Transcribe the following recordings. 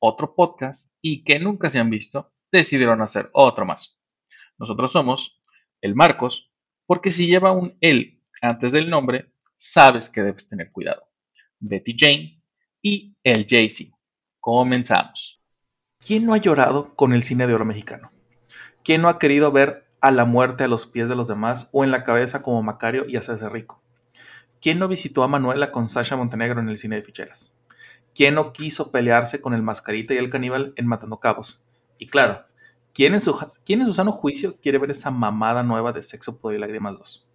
otro podcast y que nunca se han visto, decidieron hacer otro más. Nosotros somos el Marcos, porque si lleva un él antes del nombre, sabes que debes tener cuidado. Betty Jane y el Jay-Z. Comenzamos. ¿Quién no ha llorado con el cine de oro mexicano? ¿Quién no ha querido ver a la muerte a los pies de los demás o en la cabeza como Macario y hacerse rico? ¿Quién no visitó a Manuela con Sasha Montenegro en el cine de ficheras? ¿Quién no quiso pelearse con el mascarita y el caníbal en Matando Cabos? Y claro, ¿quién en su, quién en su sano juicio quiere ver esa mamada nueva de Sexo, Poder y Lágrimas 2?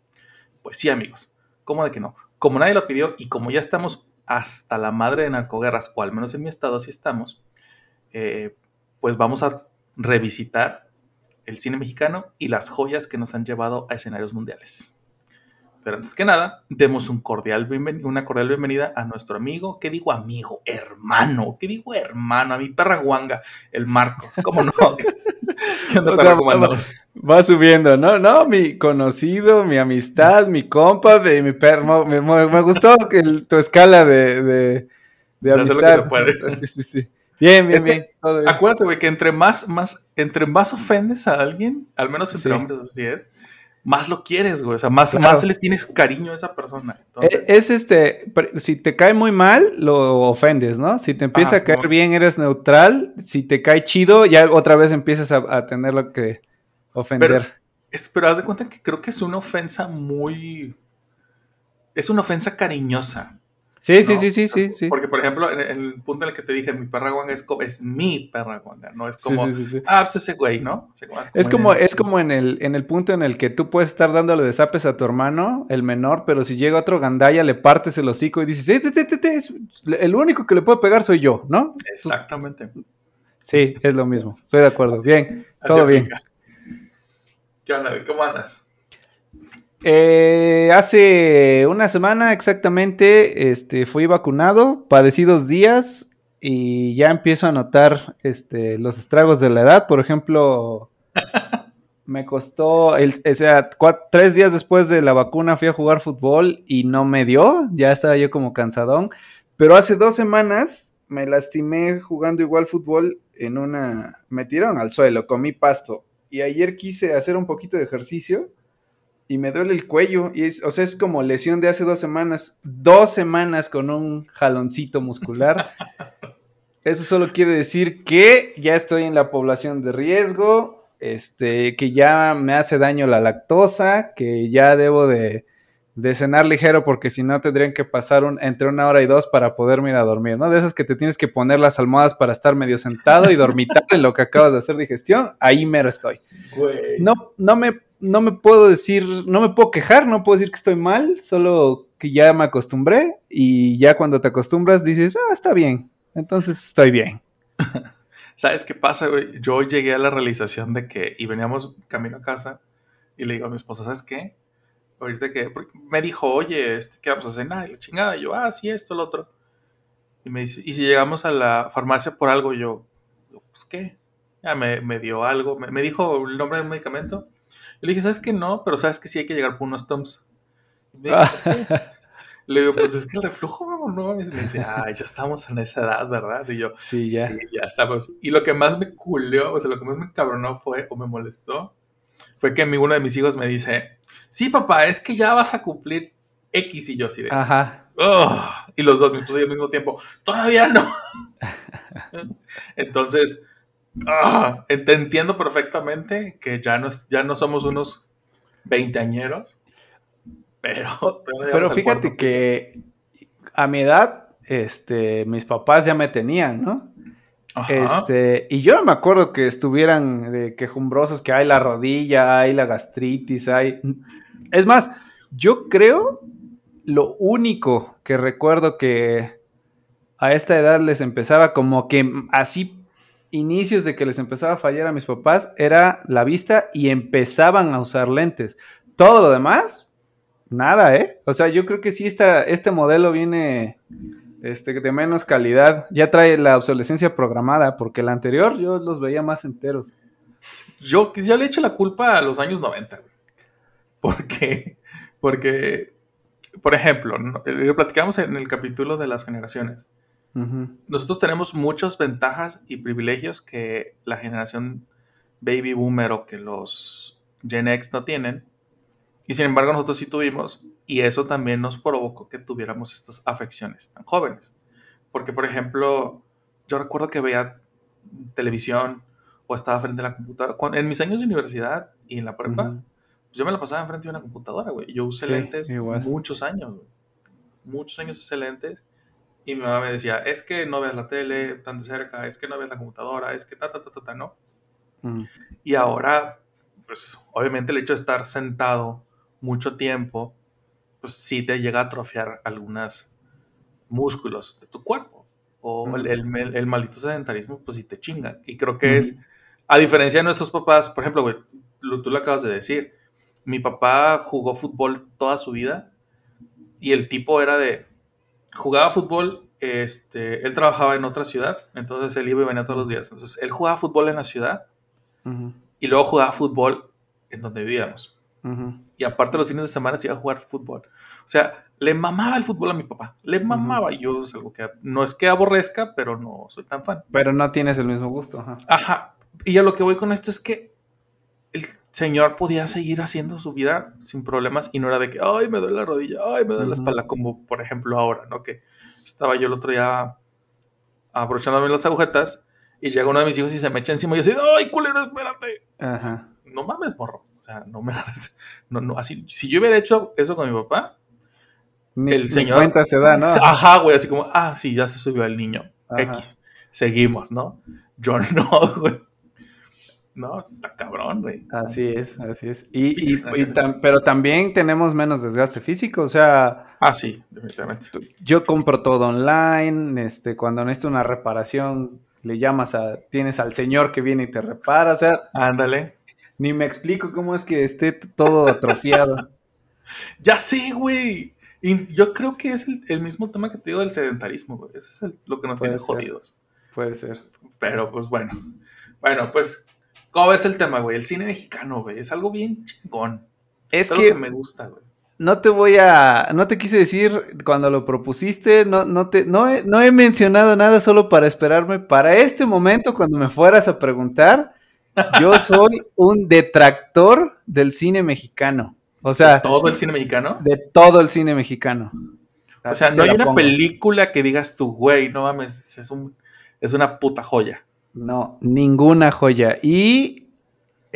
Pues sí, amigos. ¿Cómo de que no? Como nadie lo pidió y como ya estamos hasta la madre de narcoguerras, o al menos en mi estado así estamos, eh, pues vamos a revisitar el cine mexicano y las joyas que nos han llevado a escenarios mundiales. Pero antes que nada, demos un cordial una cordial bienvenida a nuestro amigo, ¿qué digo amigo? Hermano, ¿qué digo hermano? A mi perra guanga, el Marcos, ¿cómo no? ¿Qué onda, va- subiendo, ¿no? No, mi conocido, mi amistad, mi compa, de mi perro. Me, me- me gustó que el- tu escala de, de, de amistad. Sí, sí, sí. Bien, bien, Es bien. Acuérdate, güey, que entre más, más, entre más ofendes a alguien, al menos entre Sí. hombres así es, más lo quieres, güey. O sea, más, Claro. más le tienes cariño a esa persona. Entonces, Es este, si te cae muy mal, lo ofendes, ¿no? Si te empieza a caer bien, eres neutral. Si te cae chido, ya otra vez empiezas a, a tener lo que ofender. Pero- es- pero haz de cuenta que creo que es una ofensa muy. Es una ofensa cariñosa. Sí, sí, ¿no? sí, sí, sí, sí. Porque, por ejemplo, en, en el punto en el que te dije, mi perra guanga es, es mi perra guanga, no es como. sí, sí, sí. Ah, pues ese güey, ¿no? Güey, Es como, es como en el, en el punto en el que tú puedes estar dándole desapes a tu hermano, el menor, pero si llega otro gandaya, le partes el hocico y dices, "Eh, te, te, te, te, es- el único que le puede pegar soy yo, ¿no? Exactamente. Sí, es lo mismo. Estoy de acuerdo. Bien, todo bien. ¿Qué onda? ¿Cómo andas? Eh, hace una semana exactamente, este, fui vacunado, padecí dos días y ya empiezo a notar, este, los estragos de la edad. Por ejemplo, me costó, el, o sea, tres días después de la vacuna fui a jugar fútbol y no me dio, ya estaba yo como cansadón. Pero hace dos semanas me lastimé jugando igual fútbol en una, me tiraron al suelo, comí pasto y ayer quise hacer un poquito de ejercicio y me duele el cuello. Y es, o sea, es como lesión de hace dos semanas. Dos semanas con un jaloncito muscular. Eso solo quiere decir que ya estoy en la población de riesgo. Este, que ya me hace daño la lactosa. Que ya debo de, de cenar ligero. Porque si no tendrían que pasar un- entre una hora y dos para poderme ir a dormir. ¿No? De esas que te tienes que poner las almohadas para estar medio sentado y dormitar en lo que acabas de hacer digestión. Ahí mero estoy Güey. no, no me, no me puedo decir, no me puedo quejar, no puedo decir que estoy mal, solo que ya me acostumbré y ya cuando te acostumbras dices, ah, está bien, entonces estoy bien. ¿Sabes qué pasa, güey? Yo llegué a la realización de que, y veníamos camino a casa, y le digo a mi esposa, ¿sabes qué? Ahorita que, me dijo, oye, este, ¿qué vamos a cenar? Y la chingada, yo, ah, sí, esto, lo otro. Y me dice, ¿y si llegamos a la farmacia por algo? Yo, pues, ¿qué? Ya me, me dio algo, me, me dijo el nombre del medicamento. Y le dije, ¿sabes qué? No, pero ¿sabes que sí hay que llegar por unos Toms? Me dice, ¿por qué? Le digo, pues es que el reflujo, no, no. Y me dice, ay, ya estamos en esa edad, ¿verdad? Y yo, Sí, ya. Sí, ya estamos. Y lo que más me culeó, o sea, lo que más me cabronó fue, o me molestó, fue que mi, uno de mis hijos me dice, sí, papá, es que ya vas a cumplir X y yo así de, Ajá. "Ugh". y los dos, y yo al mismo tiempo, todavía no. Entonces, ah, te entiendo perfectamente que ya no, ya no somos unos veinteañeros, pero... Pero fíjate que a mi edad, este, mis papás ya me tenían, ¿no? Ajá. Este, y yo no me acuerdo que estuvieran de quejumbrosos, que hay la rodilla, hay la gastritis, hay... Es más, yo creo lo único que recuerdo que a esta edad les empezaba como que así inicios de que les empezaba a fallar a mis papás era la vista y empezaban a usar lentes. Todo lo demás, nada, ¿eh? O sea, yo creo que sí este modelo viene este, de menos calidad. Ya trae la obsolescencia programada, porque el anterior yo los veía más enteros. Yo ya le echo la culpa a los años 90, güey. Porque, porque, por ejemplo, lo platicamos en el capítulo de las generaciones. Nosotros tenemos muchas ventajas y privilegios que la generación baby boomer o que los Gen X no tienen. Y sin embargo nosotros sí tuvimos. Y eso también nos provocó que tuviéramos estas afecciones tan jóvenes. Porque, por ejemplo, yo recuerdo que veía televisión o estaba frente a la computadora. Cuando- en mis años de universidad y en la prepa, Ujú. pues yo me la pasaba enfrente de una computadora, güey. Yo usé Sí, lentes igual. muchos años, güey. Muchos años usé lentes. Y mi mamá me decía, es que no veas la tele tan de cerca, es que no veas la computadora, es que ta, ta, ta, ta, ta, ¿no? Ujú. Y ahora, pues obviamente el hecho de estar sentado mucho tiempo, pues sí te llega a atrofiar algunos músculos de tu cuerpo. O el, el- el maldito sedentarismo, pues sí te chinga. Y creo que es, a diferencia de nuestros papás, por ejemplo, güey, lo- tú lo acabas de decir, mi papá jugó fútbol toda su vida y el tipo era de, jugaba fútbol, este, él trabajaba en otra ciudad, entonces él iba y venía todos los días. Entonces él jugaba fútbol en la ciudad Ujú. y luego jugaba fútbol en donde vivíamos. Ujú. Y aparte los fines de semana se iba a jugar fútbol. O sea, le mamaba el fútbol a mi papá. Le mamaba. Y yo es algo que no es que aborrezca, pero no soy tan fan. Pero no tienes el mismo gusto. ajá. Ajá. Y a lo que voy con esto es que el señor podía seguir haciendo su vida sin problemas y no era de que, ay, me duele la rodilla, ay, me duele la espalda, como por ejemplo ahora, ¿no? Que estaba yo el otro día abrochándome las agujetas y llega uno de mis hijos y se me echa encima y yo así, ay, culero, espérate. Ajá. no mames, morro. O sea, no me. No, no, así, si yo hubiera hecho eso con mi papá, Ni, el señor. cuenta se da, ¿no? Ajá, güey, así como, ah, sí, ya se subió el niño. Ajá. X. Seguimos, ¿no? Yo no, güey. No, está cabrón, güey. Así es, así es. Y, y- Sí, así y es. tam- pero también tenemos menos desgaste físico, o sea, Ah, sí, definitivamente. yo compro todo online, este, cuando necesito una reparación, le llamas a, tienes al señor que viene y te repara, o sea, Ándale. ni me explico cómo es que esté todo atrofiado. Ya sé, güey. Y yo creo que es el, el mismo tema que te digo del sedentarismo, güey. Eso es el- lo que nos Puede tiene ser. jodidos. Puede ser. Pero pues bueno. Bueno, pues, ¿cómo ves el tema, güey? El cine mexicano, güey. Es algo bien chingón. Es algo que me gusta, güey. no te voy a, no te quise decir cuando lo propusiste, no, no te, no he, no he mencionado nada solo para esperarme para este momento cuando me fueras a preguntar. Yo soy un detractor del cine mexicano, o sea, Todo el cine mexicano. de todo el cine mexicano. O sea, no hay una pongo. película que digas tú, güey, no mames, es, un, es una puta joya. No, ninguna joya. Y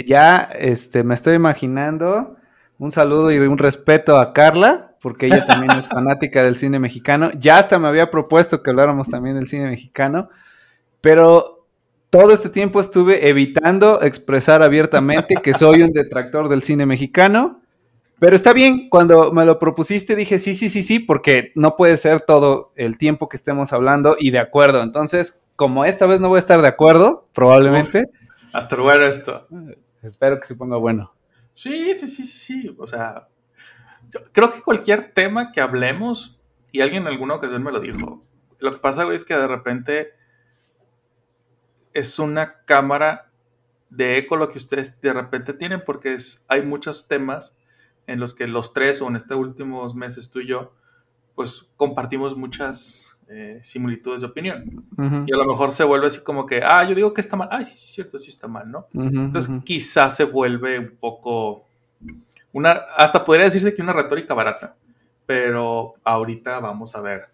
ya este, me estoy imaginando un saludo y un respeto a Carla, porque ella también es fanática del cine mexicano. Ya hasta me había propuesto que habláramos también del cine mexicano, pero todo este tiempo estuve evitando expresar abiertamente que soy un detractor del cine mexicano. Pero está bien, cuando me lo propusiste dije sí, sí, sí, sí, porque no puede ser todo el tiempo que estemos hablando y de acuerdo. Entonces, como esta vez no voy a estar de acuerdo, probablemente, Hasta luego esto. espero que se ponga bueno. Sí, sí, sí, sí. O sea, yo creo que cualquier tema que hablemos, y alguien en alguna ocasión me lo dijo, lo que pasa, es que de repente es una cámara de eco lo que ustedes de repente tienen, porque es, hay muchos temas en los que los tres, o en estos últimos meses tú y yo, pues compartimos muchas eh, similitudes de opinión. Ujú, Y a lo mejor se vuelve así como que, ah, yo digo que está mal, ay, sí, es cierto, sí está mal, ¿no? ujú, Entonces ujú. quizás se vuelve un poco una hasta podría decirse que una retórica barata, pero ahorita vamos a ver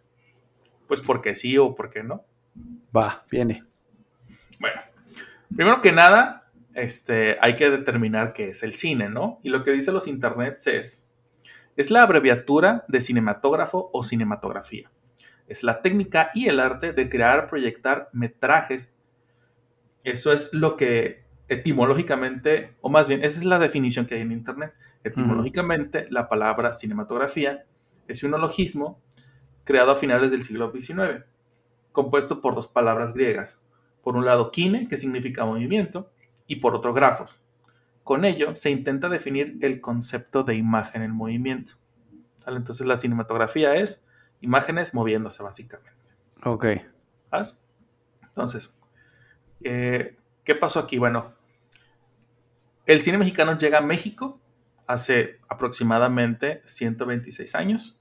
pues por qué sí o por qué no. Va, viene. Bueno, primero que nada, este hay que determinar qué es el cine, ¿no? Y lo que dicen los internets es es la abreviatura de cinematógrafo o cinematografía. Es la técnica y el arte de crear, proyectar metrajes. Eso es lo que etimológicamente, o más bien, esa es la definición que hay en Internet. Etimológicamente, la palabra cinematografía es un ologismo creado a finales del siglo XIX, compuesto por dos palabras griegas, Por un lado, kine, que significa movimiento, y por otro, grafos. Con ello se intenta definir el concepto de imagen en movimiento. ¿Sale? Entonces la cinematografía es imágenes moviéndose básicamente. Ok. ¿Sabes? Entonces, eh, ¿qué pasó aquí? Bueno, el cine mexicano llega a México hace aproximadamente 126 años,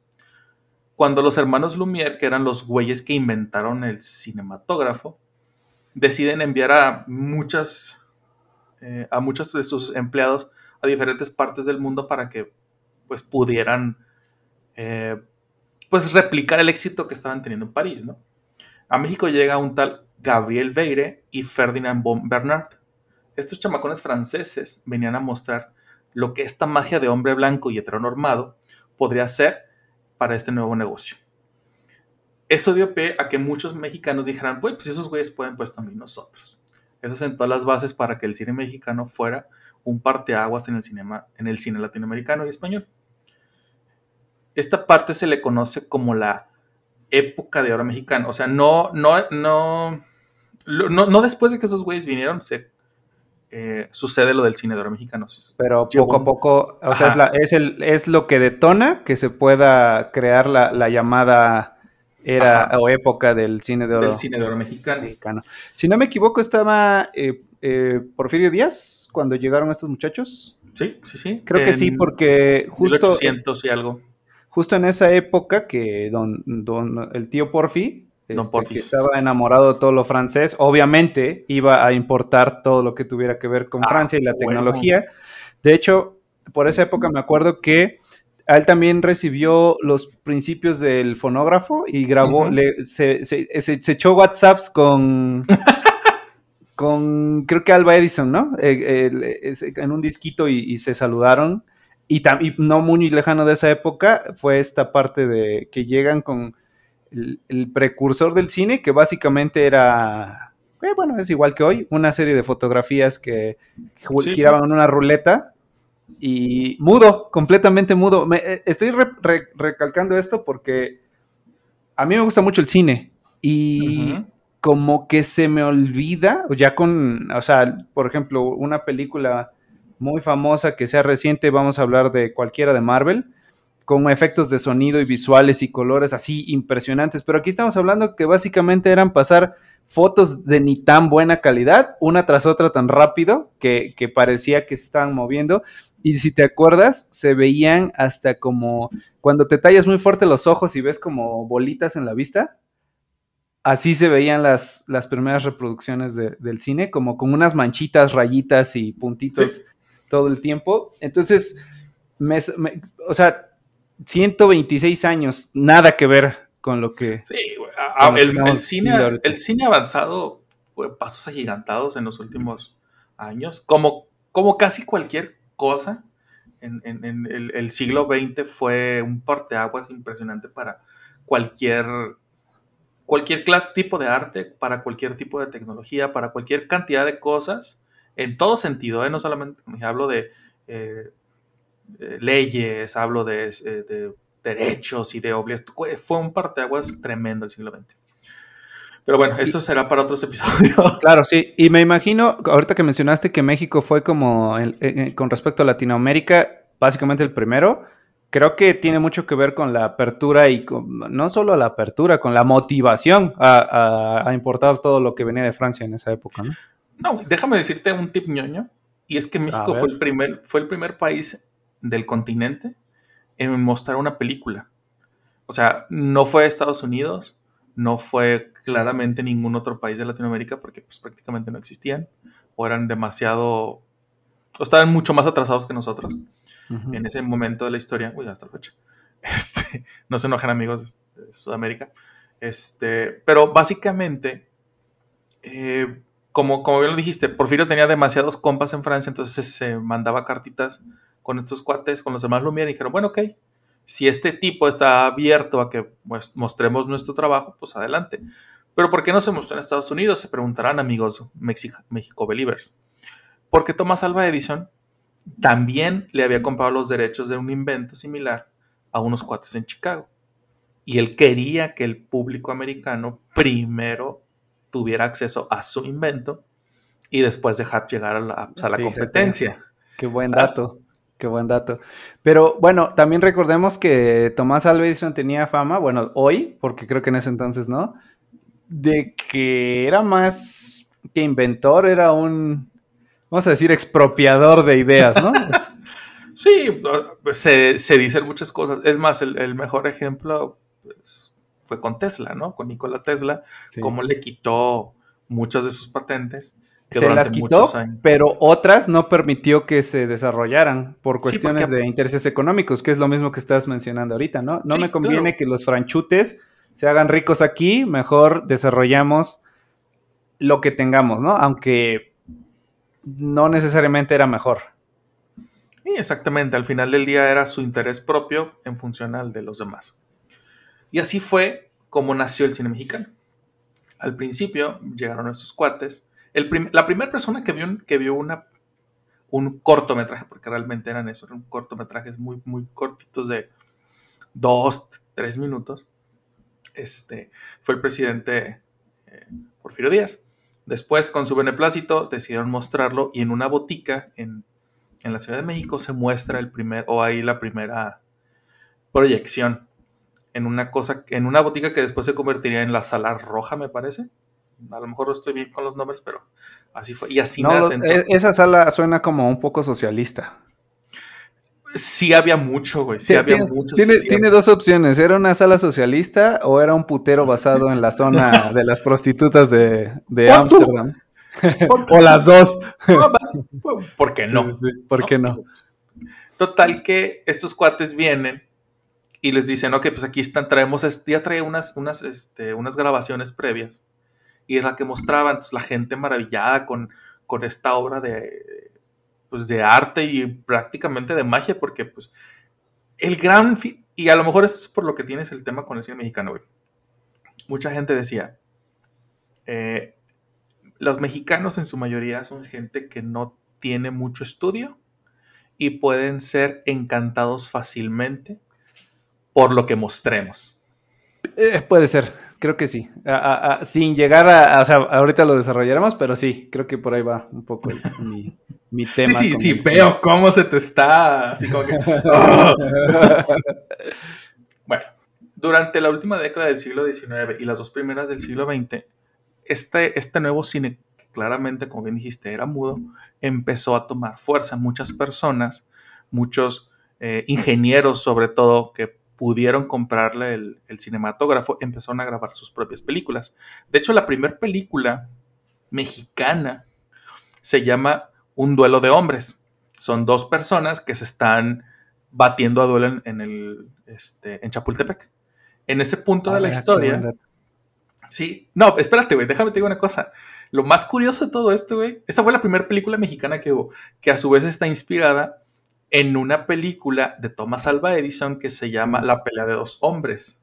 cuando los hermanos Lumière, que eran los güeyes que inventaron el cinematógrafo, deciden enviar a muchas, eh, a muchos de sus empleados a diferentes partes del mundo para que pues pudieran eh, pues replicar el éxito que estaban teniendo en París, ¿no? A México llega un tal Gabriel Veire y Ferdinand von Bernard. Estos chamacones franceses venían a mostrar lo que esta magia de hombre blanco y heteronormado podría ser para este nuevo negocio. Eso dio pie a que muchos mexicanos dijeran, pues, pues esos güeyes pueden, pues también nosotros. Eso sentó las bases para que el cine mexicano fuera un parteaguas en el, cinema, en el cine latinoamericano y español. Esta parte se le conoce como la época de oro mexicano. O sea, no, no, no, no, no después de que esos güeyes vinieron, se eh, sucede lo del cine de oro mexicano. Pero poco a poco, o sea, es, la, es, el, es, lo que detona que se pueda crear la, la llamada era Ajá. o época del cine de oro, del cine de oro mexicano. mexicano. Si no me equivoco, estaba eh, eh, Porfirio Díaz cuando llegaron estos muchachos. Sí, sí, sí. Creo en que sí, porque justo. 1800 y algo. Justo en esa época que don, don el tío Porfi este, que estaba enamorado de todo lo francés, obviamente iba a importar todo lo que tuviera que ver con ah, Francia y la bueno. tecnología. De hecho, por esa época me acuerdo que a él también recibió los principios del fonógrafo y grabó, uh -huh. le, se, se, se, se, echó WhatsApps con, con, creo que Alba Edison, ¿no? Eh, eh, en un disquito y, y se saludaron. Y, y, no muy lejano de esa época fue esta parte de que llegan con el, el precursor del cine, que básicamente era, eh, bueno, es igual que hoy, una serie de fotografías que sí, giraban sí. en una ruleta y mudo, completamente mudo. Me, eh, estoy re, re, recalcando esto porque a mí me gusta mucho el cine y uh -huh. como que se me olvida, ya con, o sea, por ejemplo, una película muy famosa que sea reciente, vamos a hablar de cualquiera de Marvel, con efectos de sonido y visuales y colores así impresionantes, pero aquí estamos hablando que básicamente eran pasar fotos de ni tan buena calidad, una tras otra tan rápido que, que, parecía que se estaban moviendo. Y si te acuerdas, se veían hasta como cuando te tallas muy fuerte los ojos y ves como bolitas en la vista. Así se veían las, las primeras reproducciones de, del cine, como con unas manchitas, rayitas y puntitos sí. todo el tiempo. Entonces, me, me, o sea, 126 años, nada que ver con lo que... Sí, a, el, el, cine, el cine avanzado, pues, pasos agigantados en los últimos años, como, como casi cualquier cosa. En, en, en el, el, siglo XX fue un parteaguas impresionante para cualquier, cualquier tipo de arte, para cualquier tipo de tecnología, para cualquier cantidad de cosas, en todo sentido, ¿eh? no solamente hablo de eh, eh, leyes, hablo de, eh, de, derechos y de obligaciones. Fue un parteaguas tremendo el siglo XX. Pero bueno, eso será para otros episodios. Claro, sí. Y me imagino, ahorita que mencionaste que México fue como, el, eh, con respecto a Latinoamérica, básicamente el primero, creo que tiene mucho que ver con la apertura y con, no solo la apertura, con la motivación a, a, a, importar todo lo que venía de Francia en esa época, ¿no? No, déjame decirte un tip ñoño, y es que México fue el, primer, fue el primer país del continente en mostrar una película. O sea, no fue Estados Unidos, no fue claramente ningún otro país de Latinoamérica porque pues prácticamente no existían o eran demasiado o estaban mucho más atrasados que nosotros uh -huh. en ese momento de la historia. Uy, hasta la fecha. Este, no se enojen amigos de Sudamérica. Este, pero básicamente, eh, como, como bien lo dijiste, Porfirio tenía demasiados compas en Francia, entonces se mandaba cartitas con estos cuates, con los demás Lumière, y dijeron, bueno, ok, si este tipo está abierto a que mostremos nuestro trabajo, pues adelante. Pero ¿por qué no se mostró en Estados Unidos? Se preguntarán amigos México Believers. Porque Thomas Alva Edison también le había comprado los derechos de un invento similar a unos cuates en Chicago. Y él quería que el público americano primero tuviera acceso a su invento y después dejar llegar a la, pues, a la Fíjate. competencia. Qué buen ¿Sabes? dato. Qué buen dato. Pero bueno, también recordemos que Tomás Alva Edison tenía fama, bueno, hoy, porque creo que en ese entonces no, de que era más que inventor, era un, vamos a decir, expropiador de ideas, ¿no? Sí, se, se dicen muchas cosas. Es más, el, el mejor ejemplo pues, fue con Tesla, ¿no? Con Nikola Tesla, Sí. cómo le quitó muchas de sus patentes. Se las quitó, pero otras no permitió que se desarrollaran por Sí, cuestiones porque- de intereses económicos, que es lo mismo que estás mencionando ahorita, ¿no? No Sí, me conviene claro. que los franchutes se hagan ricos aquí, mejor desarrollamos lo que tengamos, ¿no? Aunque no necesariamente era mejor. Sí, exactamente. Al final del día era su interés propio en función al de los demás. Y así fue como nació el cine mexicano. Al principio llegaron estos cuates. La primera persona que vio, un- que vio una, un cortometraje, porque realmente eran eso, eran cortometrajes muy, muy cortitos de dos, tres minutos, este, fue el presidente eh, Porfirio Díaz. Después, con su beneplácito, decidieron mostrarlo y en una botica en en la Ciudad de México se muestra el primer, o ahí la primera proyección en una cosa, en una botica que después se convertiría en la sala roja, me parece. A lo mejor no estoy bien con los nombres, pero así fue. Y así No, nacen. e- esa sala suena como un poco socialista. Sí había mucho, güey. Sí, Sí, había tiene, mucho. tiene- sí tiene había- dos opciones. ¿Era una sala socialista o era un putero basado en la zona de las prostitutas de, de. Ámsterdam? O las dos. No, ¿Por qué no? Sí, ¿Por qué no? Total que estos cuates vienen y les dicen, ok, pues aquí están, traemos, ya trae unas, unas, este, unas grabaciones previas. Y es la que mostraban, entonces, la gente maravillada con, con esta obra de, pues, de arte y prácticamente de magia, porque pues el gran, y a lo mejor eso es por lo que tienes el tema con el cine mexicano, güey. Mucha gente decía, eh, los mexicanos en su mayoría son gente que no tiene mucho estudio y pueden ser encantados fácilmente por lo que mostremos. Eh, puede ser, creo que sí. A- a- a- sin llegar a, o sea, ahorita lo desarrollaremos, pero sí, creo que por ahí va un poco el- mi, mi tema. Sí, sí, sí, veo cómo se te está así como que... Bueno, durante la última década del siglo XIX y las dos primeras del siglo XX, este, este nuevo cine, que claramente, como bien dijiste, era mudo, empezó a tomar fuerza. Muchas personas, muchos eh, ingenieros sobre todo, que pudieron comprarle el, el cinematógrafo, empezaron a grabar sus propias películas. De hecho, la primera película mexicana se llama Un duelo de hombres. Son dos personas que se están batiendo a duelo en, en el, este, en Chapultepec. En ese punto de la historia. Sí, no, espérate, güey, déjame te digo una cosa. Lo más curioso de todo esto, güey, esta fue la primera película mexicana que hubo, que a su vez está inspirada en una película de Thomas Alva Edison que se llama La pelea de dos hombres.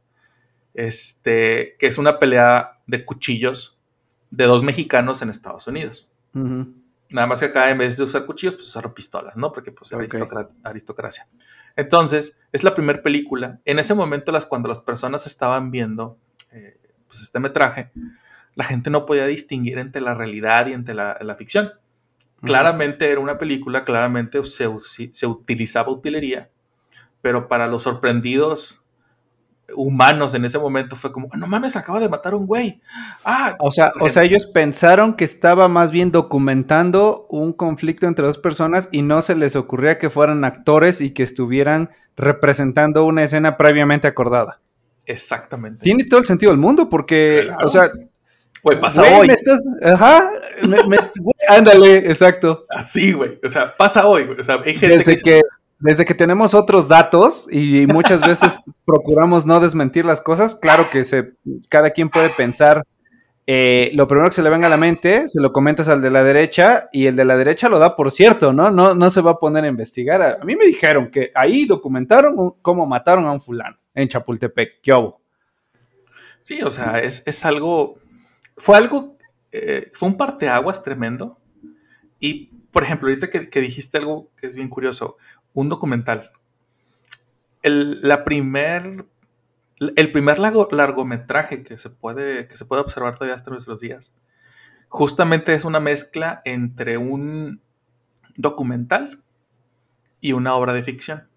Este, que es una pelea de cuchillos de dos mexicanos en Estados Unidos. Nada más que acá en vez de usar cuchillos, pues usaron pistolas, ¿no? Porque pues aristocracia. Entonces, es la primera película. En ese momento, las, cuando las personas estaban viendo eh, pues este metraje, la gente no podía distinguir entre la realidad y entre la, la ficción. Claramente era una película, claramente se, se utilizaba utilería, pero para los sorprendidos humanos en ese momento fue como, no mames, acaba de matar a un güey. Ah, O sea, o sea, ellos pensaron que estaba más bien documentando un conflicto entre dos personas y no se les ocurría que fueran actores y que estuvieran representando una escena previamente acordada. Exactamente. Tiene todo el sentido del mundo porque, Claro. o sea, Güey, pasa güey, hoy. me estás- ajá, me- me- güey, ándale, exacto. Así, güey. O sea, pasa hoy, güey. O sea, hay gente Desde que... que, desde que tenemos otros datos y muchas veces procuramos no desmentir las cosas, claro que se, cada quien puede pensar eh, lo primero que se le venga a la mente, se lo comentas al de la derecha y el de la derecha lo da por cierto, ¿no? No, no se va a poner a investigar. A, mí me dijeron que ahí documentaron cómo mataron a un fulano en Chapultepec. ¿Qué hubo? Sí, o sea, es, es algo... Fue algo... eh, fue un parteaguas tremendo. Y, por ejemplo, ahorita que, dijiste algo que es bien curioso, un documental. El- la primer... el primer largo- largometraje que se, puede, que se puede observar todavía hasta nuestros días, justamente es una mezcla entre un documental y una obra de ficción.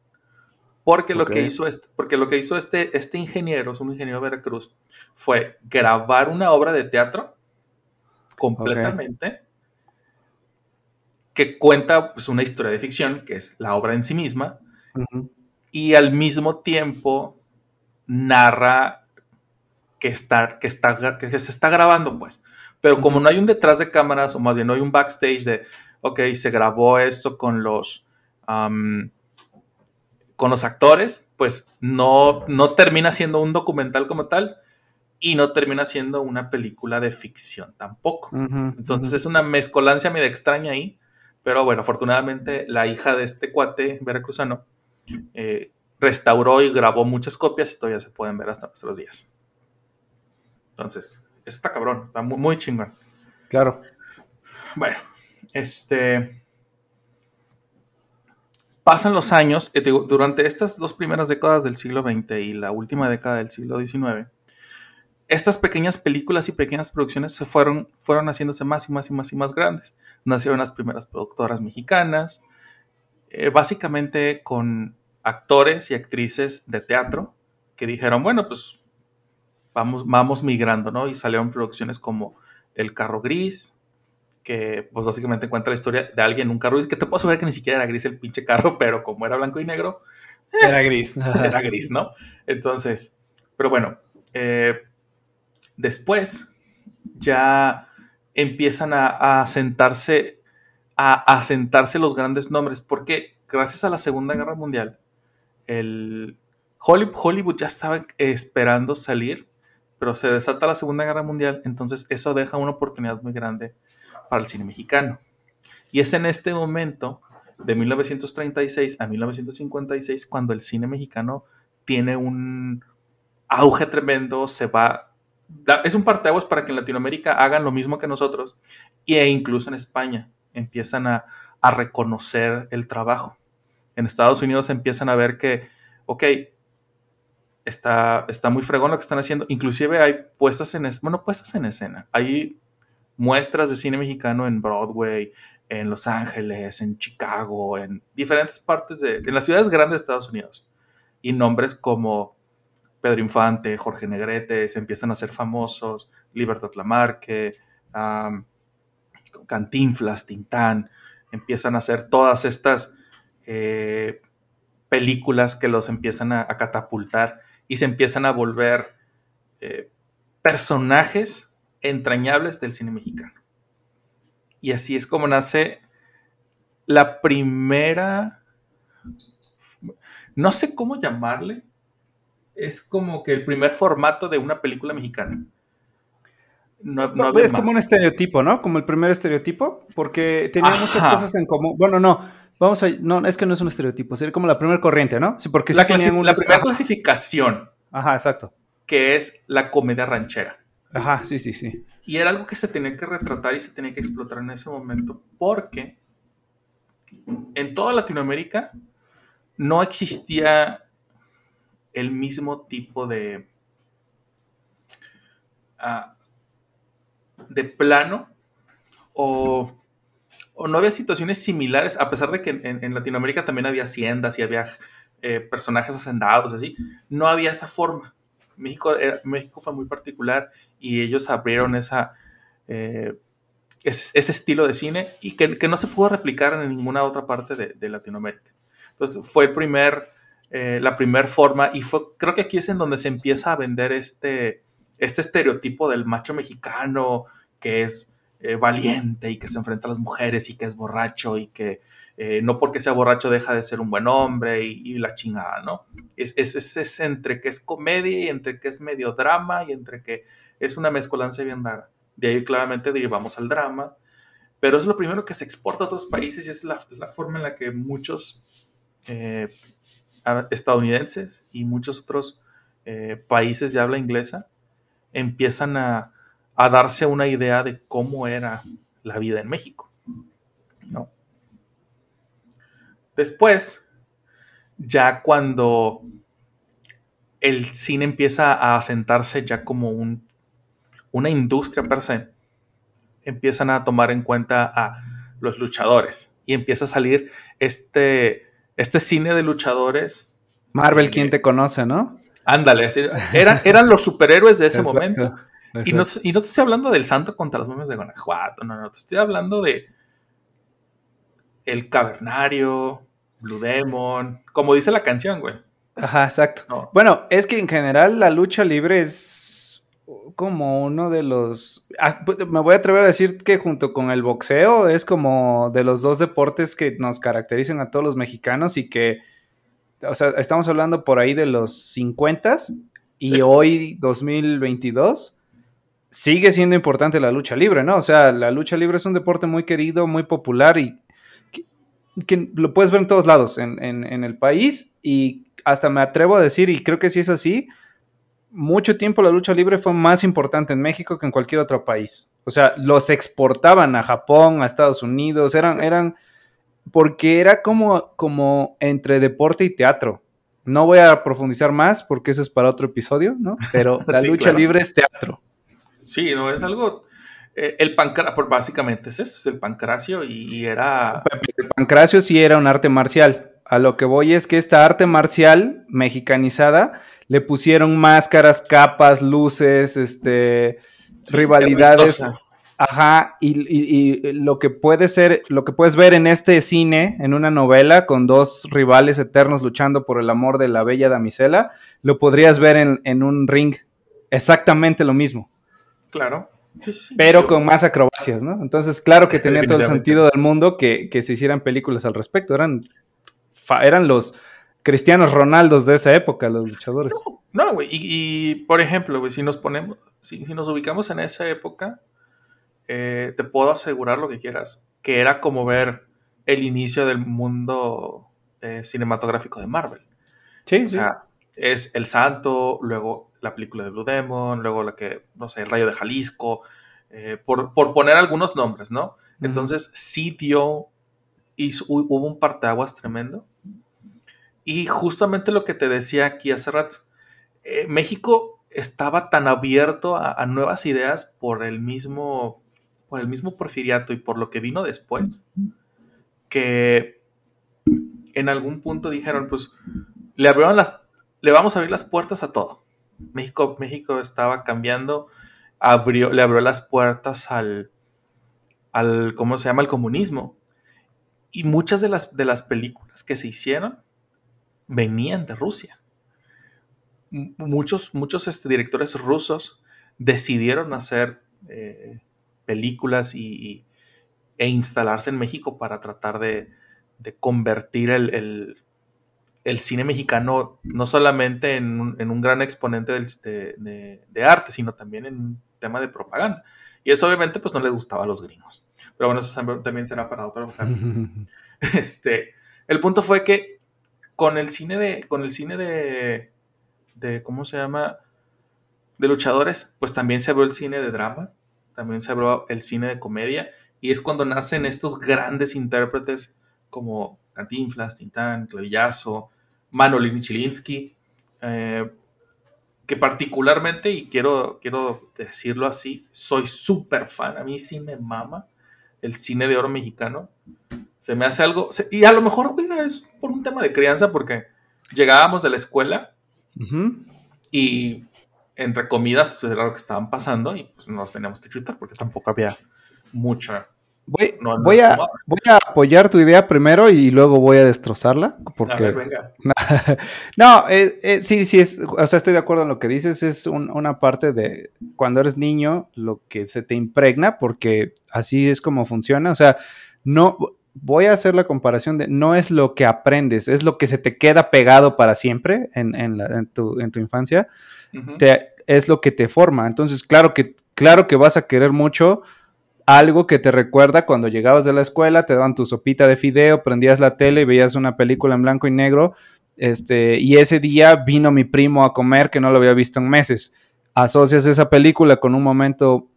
Porque lo que hizo, este, porque lo que hizo este, este ingeniero, es un ingeniero de Veracruz, fue grabar una obra de teatro completamente que cuenta pues, una historia de ficción, que es la obra en sí misma, y al mismo tiempo narra que, está, que, está, que se está grabando, pues. Pero como no hay un detrás de cámaras, o más bien no hay un backstage de, ok, se grabó esto con los, con los actores, pues no, no termina siendo un documental como tal y no termina siendo una película de ficción tampoco. Entonces es una mezcolancia medio extraña ahí, pero bueno, afortunadamente la hija de este cuate veracruzano eh, restauró y grabó muchas copias y todavía se pueden ver hasta nuestros días. Entonces, eso está cabrón, está muy, muy chingón. Claro. Bueno, este. Pasan los años, eh, durante estas dos primeras décadas del siglo XX y la última década del siglo XIX, estas pequeñas películas y pequeñas producciones se fueron, fueron haciéndose más y más y más y más grandes. Nacieron las primeras productoras mexicanas, eh, básicamente con actores y actrices de teatro que dijeron, bueno, pues vamos, vamos migrando, ¿no? Y salieron producciones como El Carro Gris, que pues básicamente cuenta la historia de alguien en un carro gris, que te puedo saber que ni siquiera era gris el pinche carro, pero como era blanco y negro, Era gris. era gris, ¿no? Entonces, pero bueno, eh, después ya empiezan a, a sentarse a, a sentarse los grandes nombres, porque gracias a la Segunda Guerra Mundial, el Holly- Hollywood ya estaba esperando salir, pero se desata la Segunda Guerra Mundial, entonces eso deja una oportunidad muy grande para el cine mexicano. Y es en este momento, de 1936 a 1956, cuando el cine mexicano tiene un auge tremendo, se va... Es un parteaguas para que en Latinoamérica hagan lo mismo que nosotros e incluso en España empiezan a, a reconocer el trabajo. En Estados Unidos empiezan a ver que, ok, está, está muy fregón lo que están haciendo. Inclusive hay puestas en, bueno, puestas en escena. Hay muestras de cine mexicano en Broadway, en Los Ángeles, en Chicago, en diferentes partes de, en las ciudades grandes de Estados Unidos. Y nombres como Pedro Infante, Jorge Negrete, se empiezan a hacer famosos, Libertad Lamarque, am, Cantinflas, Tintán, empiezan a hacer todas estas eh, películas que los empiezan a, a catapultar y se empiezan a volver eh, personajes entrañables del cine mexicano. Y así es como nace la primera, no sé cómo llamarle, es como que el primer formato de una película mexicana. No, no No, había es como un estereotipo, ¿no? Como el primer estereotipo, porque tenía Ajá. muchas cosas en común. Bueno, no, vamos a, no, es que no es un estereotipo, sería como la primera corriente, ¿no? Sí, porque sí la, clasi- un la primera clasificación, Ajá, exacto. que es la comedia ranchera. Ajá, sí, sí, sí. Y era algo que se tenía que retratar y se tenía que explotar en ese momento, porque en toda Latinoamérica no existía el mismo tipo de, ah, de plano o, o no había situaciones similares, a pesar de que en, Latinoamérica también había haciendas y había eh, personajes hacendados, así, no había esa forma. México, México fue muy particular y ellos abrieron esa, eh, ese, ese estilo de cine y que, no se pudo replicar en ninguna otra parte de, de Latinoamérica. Entonces fue el primer, eh, la primera forma y fue, creo que aquí es en donde se empieza a vender este, este estereotipo del macho mexicano que es eh, valiente y que se enfrenta a las mujeres y que es borracho y que eh, no porque sea borracho deja de ser un buen hombre y, la chingada, ¿no? Es, es, entre que es comedia y entre que es medio drama y entre que es una mezcolanza bien rara. De ahí claramente derivamos al drama, pero es lo primero que se exporta a otros países y es la, forma en la que muchos eh, estadounidenses y muchos otros eh, países de habla inglesa empiezan a darse una idea de cómo era la vida en México. ¿no? Después, ya cuando el cine empieza a asentarse ya como un, una industria per se. Empiezan a tomar en cuenta a los luchadores y empieza a salir este, este cine de luchadores. Marvel, ¿quién te conoce, no? Ándale, eran, eran los superhéroes de ese Exacto, momento. Y no, y no te estoy hablando del santo contra los memes de Guanajuato, no, no, te estoy hablando de El Cavernario, Blue Demon, como dice la canción, güey. Ajá, exacto. No. Bueno, es que en general la lucha libre es como uno de los... ah, pues, Me voy a atrever a decir que junto con el boxeo es como de los dos deportes que nos caracterizan a todos los mexicanos y que, o sea, estamos hablando por ahí de los 50 y Sí. hoy 2022 sigue siendo importante la lucha libre, ¿no? O sea, la lucha libre es un deporte muy querido, muy popular y que, lo puedes ver en todos lados en, en- en el país y hasta me atrevo a decir, y creo que sí es así, mucho tiempo la lucha libre fue más importante en México que en cualquier otro país. O sea, los exportaban a Japón, a Estados Unidos, eran, eran, porque era como, como entre deporte y teatro. No voy a profundizar más porque eso es para otro episodio, ¿no? Pero la Sí, lucha claro. libre es teatro. Sí, no, es algo... eh, el pancracio, básicamente es eso, es el pancracio y, era... El pancracio sí era un arte marcial. A lo que voy es que esta arte marcial mexicanizada le pusieron máscaras, capas, luces, este, Sí, rivalidades. Ajá, y, y- y lo que puede ser, lo que puedes ver en este cine, en una novela, con dos rivales eternos luchando por el amor de la bella damisela, lo podrías ver en, en un ring. Exactamente lo mismo, Claro. Sí, sí, pero yo- con más acrobacias, ¿no? Entonces, claro que tenía todo el sentido del mundo que, que se hicieran películas al respecto. Eran, eran los cristianos Ronaldos de esa época, los luchadores. No, güey, y, y, por ejemplo, güey, si nos ponemos, si, si nos ubicamos en esa época, eh, te puedo asegurar lo que quieras, que era como ver el inicio del mundo eh, cinematográfico de Marvel. Sí, O sí. sea, es El Santo, luego la película de Blue Demon, luego la que, no sé, El Rayo de Jalisco, eh, por, por poner algunos nombres, ¿no? Entonces sí dio, hizo- hu- hubo un parteaguas tremendo. Y justamente lo que te decía aquí hace rato, eh, México estaba tan abierto a, a nuevas ideas por el mismo, por el mismo porfiriato y por lo que vino después, que en algún punto dijeron, pues le abrieron las, le vamos a abrir las puertas a todo. México, México estaba cambiando, abrió, le abrió las puertas al, al, ¿cómo se llama? Al comunismo. Y muchas de las, de las películas que se hicieron venían de Rusia. Muchos, muchos este, directores rusos decidieron hacer eh, películas y, e instalarse en México para tratar de, de convertir el- el cine mexicano no solamente en un, en un gran exponente del- de, de- de arte, sino también en un tema de propaganda. Y eso obviamente pues no les gustaba a los gringos. Pero bueno, eso también- será para otro capítulo. Este, el punto fue que con el cine de, con el cine de, de, ¿cómo se llama? De luchadores, pues también se abrió el cine de drama, también se abrió el cine de comedia, y es cuando nacen estos grandes intérpretes como Cantinflas, Tintán, Clavillazo, Manolini Chilinsky, eh, que particularmente, y quiero, quiero decirlo así, soy súper fan, a mí sí me mama el cine de oro mexicano. Se me hace algo, se- y a lo mejor es por un tema de crianza, porque llegábamos de la escuela y entre comidas pues, era lo que estaban pasando y pues nos teníamos que chutar porque tampoco había mucha. Voy, No, no voy a, voy a apoyar tu idea primero y luego voy a destrozarla. A Porque ver, venga. no, eh, eh, sí, sí, es, o sea, estoy de acuerdo en lo que dices, es un- una parte de cuando eres niño, lo que se te impregna, porque así es como funciona, o sea, no, voy a hacer la comparación de, no es lo que aprendes, es lo que se te queda pegado para siempre en, en la- en tu, en tu infancia, te- es lo que te forma, entonces claro que, claro que vas a querer mucho algo que te recuerda cuando llegabas de la escuela, te daban tu sopita de fideo, prendías la tele y veías una película en blanco y negro, este, y ese día vino mi primo a comer que no lo había visto en meses. Asocias esa película con un momento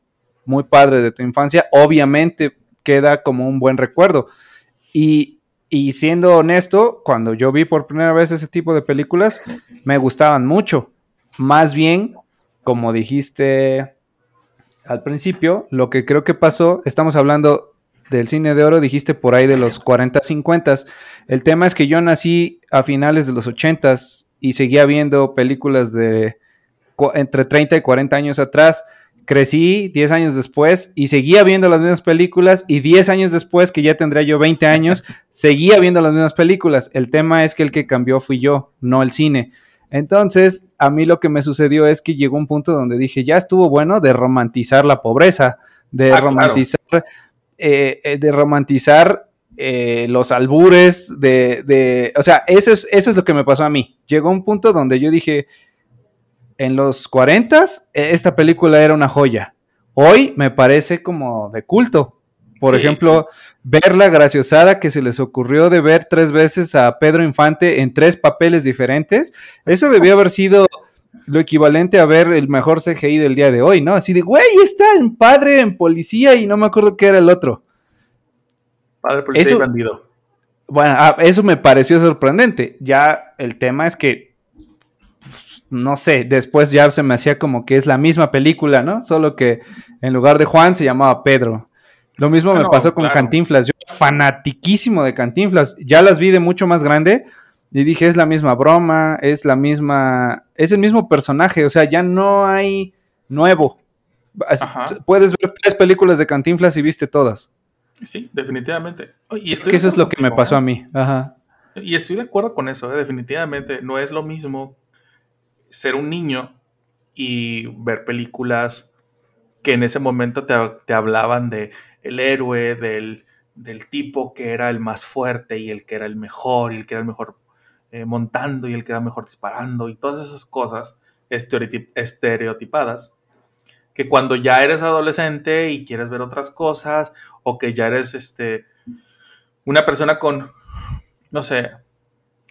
muy padre de tu infancia, obviamente queda como un buen recuerdo. Y, y siendo honesto, cuando yo vi por primera vez ese tipo de películas, me gustaban mucho, Más bien, como dijiste al principio, lo que creo que pasó, estamos hablando del cine de oro, dijiste por ahí de los 40, 50. El tema es que yo nací a finales de los 80 y seguía viendo películas de entre 30 y 40 años atrás. Crecí 10 años después y seguía viendo las mismas películas y 10 años después, que ya tendría yo 20 años, seguía viendo las mismas películas. El tema es que el que cambió fui yo, no el cine. Entonces, a mí lo que me sucedió es que llegó un punto donde dije, ya estuvo bueno de romantizar la pobreza, de Ah, romantizar, eh, eh, de romantizar eh, los albures, de, de, o sea, eso es, eso es lo que me pasó a mí. Llegó un punto donde yo dije, en los 40 esta película era una joya. Hoy me parece como de culto. Por Sí, ejemplo, ver la graciosada que se les ocurrió de ver tres veces a Pedro Infante en tres papeles diferentes, eso debió haber sido lo equivalente a ver el mejor CGI del día de hoy, ¿no? Así de, güey, está en padre, en policía y no me acuerdo qué era el otro. Padre policía Eso- y bandido. Bueno, ah, eso me pareció sorprendente. Ya el tema es que, pues, no sé, después ya se me hacía como que es la misma película, ¿no? Solo que en lugar de Juan se llamaba Pedro. Lo mismo me no, pasó con claro. Cantinflas. Yo fanatiquísimo de Cantinflas. Ya las vi de mucho más grande y dije, es la misma broma, es la misma, es el mismo personaje, o sea, ya no hay nuevo. Ajá. Puedes ver tres películas de Cantinflas y viste todas. Sí, definitivamente. Y Es estoy que eso es lo que me pasó ¿eh? a mí. Ajá. Y estoy de acuerdo con eso, ¿eh? definitivamente. No es lo mismo ser un niño y ver películas que en ese momento te, te hablaban de el héroe, del, del tipo que era el más fuerte y el que era el mejor y el que era el mejor eh, montando y el que era mejor disparando y todas esas cosas estereotip- estereotipadas que cuando ya eres adolescente y quieres ver otras cosas o que ya eres este una persona con no sé,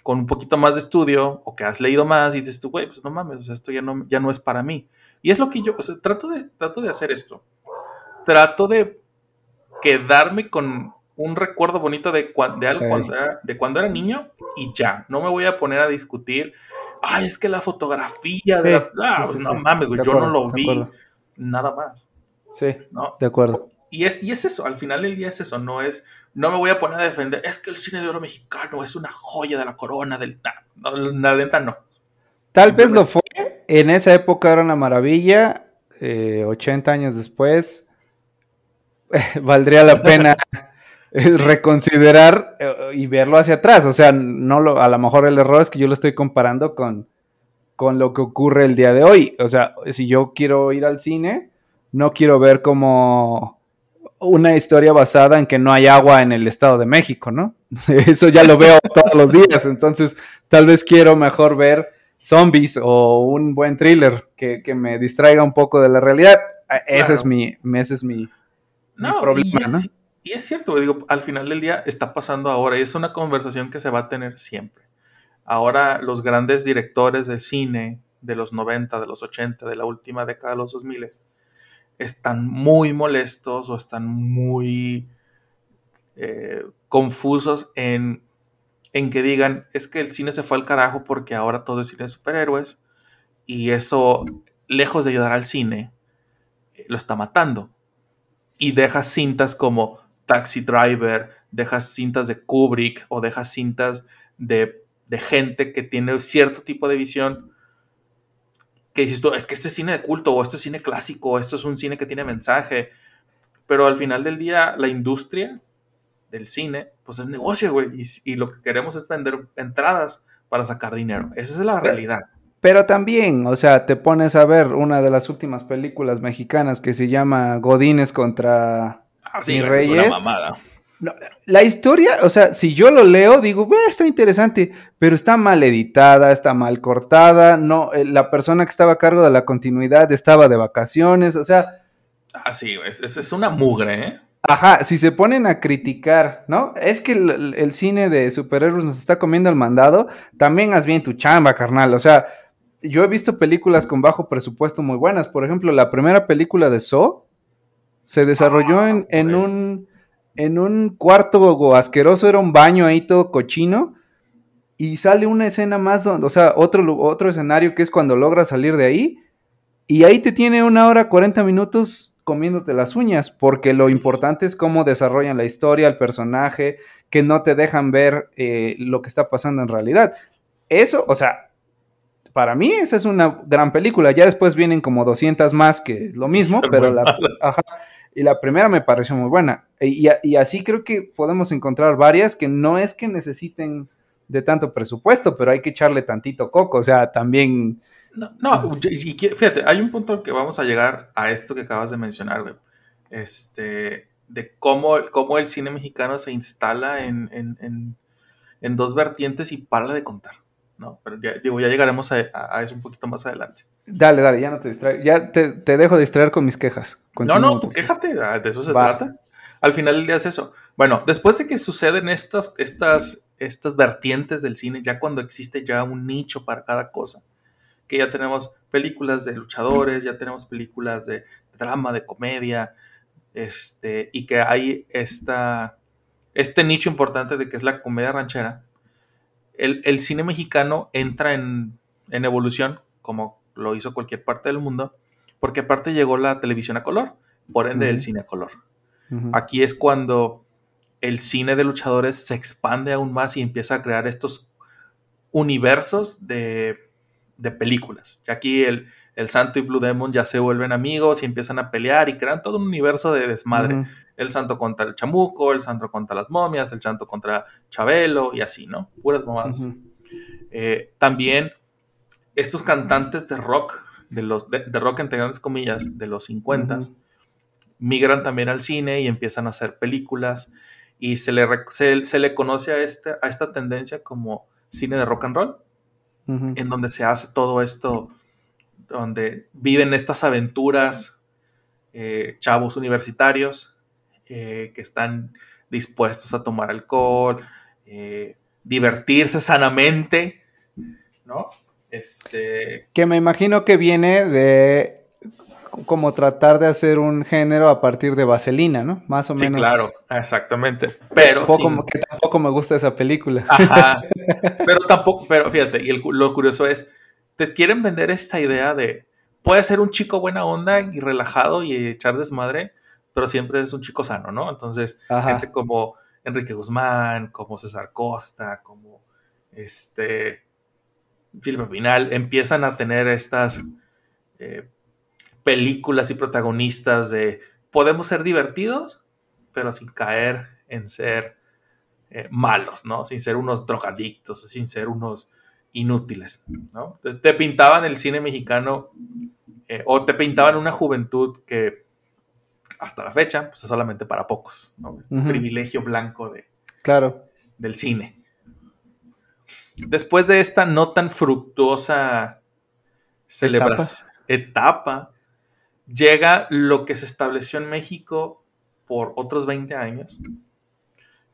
con un poquito más de estudio o que has leído más y dices tú, güey, pues no mames, esto ya no, ya no es para mí. Y es lo que yo, o sea, trato de, trato de hacer esto. Trato de quedarme con un recuerdo bonito de, cuan- de algo cuando era, de cuando era niño y ya. No me voy a poner a discutir, ay, es que la fotografía de Sí, la... Ah, pues sí, no sí. mames, güey, yo no lo vi, nada más, Sí, ¿no? de acuerdo. Y es, y es eso, al final del día es eso, no es, no me voy a poner a defender, es que el cine de oro mexicano es una joya de la corona del... no, la neta no. Tal vez lo fue. En esa época era una maravilla. eh, 80 años después, valdría la pena reconsiderar eh, y verlo hacia atrás. O sea, no lo, a lo mejor el error es que yo lo estoy comparando con, con lo que ocurre el día de hoy. O sea, si yo quiero ir al cine, no quiero ver como una historia basada en que no hay agua en el Estado de México, ¿no? Eso ya lo veo todos los días. Entonces, tal vez quiero mejor ver zombies o un buen thriller que, que me distraiga un poco de la realidad. Ah, Ese Claro. es mi, ese es mi No, problema, y, es, ¿no? y es cierto, digo, al final del día está pasando ahora y es una conversación que se va a tener siempre. Ahora los grandes directores de cine de los 90, de los 80, de la última década de los 2000 están muy molestos o están muy eh, confusos en, en que digan, es que el cine se fue al carajo porque ahora todo es cine de superhéroes y eso, lejos de ayudar al cine, eh, lo está matando. Y dejas cintas como Taxi Driver, dejas cintas de Kubrick o dejas cintas de, de gente que tiene cierto tipo de visión que dices tú, es que este es cine de culto o este es cine clásico, o esto es un cine que tiene mensaje. Pero al final del día, la industria del cine, pues es negocio, güey. Y, y lo que queremos es vender entradas para sacar dinero. Esa es la realidad. Pero también, o sea, te pones a ver una de las últimas películas mexicanas que se llama Godines contra Ah, es una Reyes. mamada. La historia, o sea, si yo lo leo, digo, "Ve, está interesante, pero está mal editada, está mal cortada, no, eh, la persona que estaba a cargo de la continuidad estaba de vacaciones, o sea, Así, es, es, es una mugre, ¿eh? ajá, si se ponen a criticar, ¿no? Es que el, el cine de superhéroes nos está comiendo el mandado, también haz bien tu chamba, carnal, o sea, yo he visto películas con bajo presupuesto muy buenas, por ejemplo, la primera película de Saw se desarrolló en, en güey. un en un cuarto asqueroso, era un baño ahí todo cochino. y sale una escena más, donde, o sea, otro, otro escenario que es cuando logras salir de ahí y ahí te tiene una hora 40 minutos comiéndote las uñas, porque lo importante es cómo desarrollan la historia, el personaje, que no te dejan ver eh, lo que está pasando en realidad. Eso, o sea, para mí esa es una gran película. Ya después vienen como 200 más, que es lo mismo, pero la, ajá, y la primera me pareció muy buena. Y, y- y así creo que podemos encontrar varias que no es que necesiten de tanto presupuesto, pero hay que echarle tantito coco. O sea, también... No, no, y, fíjate, hay un punto en que vamos a llegar a esto que acabas de mencionar, güey. Este, de cómo, cómo el cine mexicano se instala en, en- en- en dos vertientes y para de contar, ¿no? Pero ya, digo, ya llegaremos a, a- a eso un poquito más adelante. Dale, dale, ya no te distraigo. Ya te, te dejo distraer con mis quejas. No, no, tú quéjate, ah, de eso se Va. trata. Al final del día es eso. Bueno, después de que suceden estas, estas, estas vertientes del cine, ya cuando existe ya un nicho para cada cosa, que ya tenemos películas de luchadores, ya tenemos películas de drama, de comedia, este, y que hay esta, este nicho importante de que es la comedia ranchera, el, el cine mexicano entra en, en evolución, como lo hizo cualquier parte del mundo, porque aparte llegó la televisión a color, por ende el cine a color. Aquí es cuando el cine de luchadores se expande aún más y empieza a crear estos universos de, de películas. Aquí el, el Santo y Blue Demon ya se vuelven amigos y empiezan a pelear y crean todo un universo de desmadre. El Santo contra el Chamuco, el Santo contra las momias, el Santo contra Chabelo y así, ¿no? Puras mamadas. Eh, también estos cantantes de rock, de, los, de, de rock entre grandes comillas, de los 50 Ujú. migran también al cine y empiezan a hacer películas y se le, se, se le conoce a, este, a esta tendencia como cine de rock and roll, en donde se hace todo esto, donde viven estas aventuras eh, chavos universitarios eh, que están dispuestos a tomar alcohol, eh, divertirse sanamente, ¿no? Este, Que me imagino que viene de como tratar de hacer un género a partir de Vaselina, ¿no? Más o sí, menos. claro, exactamente. Pero Tampoco, sin- que tampoco me gusta esa película. Ajá. Pero tampoco, pero fíjate, y el lo curioso es, te quieren vender esta idea de, puede ser un chico buena onda y relajado y echar desmadre, pero siempre es un chico sano, ¿no? Entonces, Ajá. gente como Enrique Guzmán, como César Costa, como este Silvia Pinal, empiezan a tener estas eh, películas y protagonistas de podemos ser divertidos, pero sin caer en ser eh, malos, ¿no? Sin ser unos drogadictos, sin ser unos inútiles, ¿no? Te, pintaban el cine mexicano eh, o te pintaban una juventud que hasta la fecha pues, es solamente para pocos, ¿no? Este privilegio blanco de, Claro. del cine. Después de esta no tan fructuosa celebración, etapa, llega lo que se estableció en México por otros 20 años,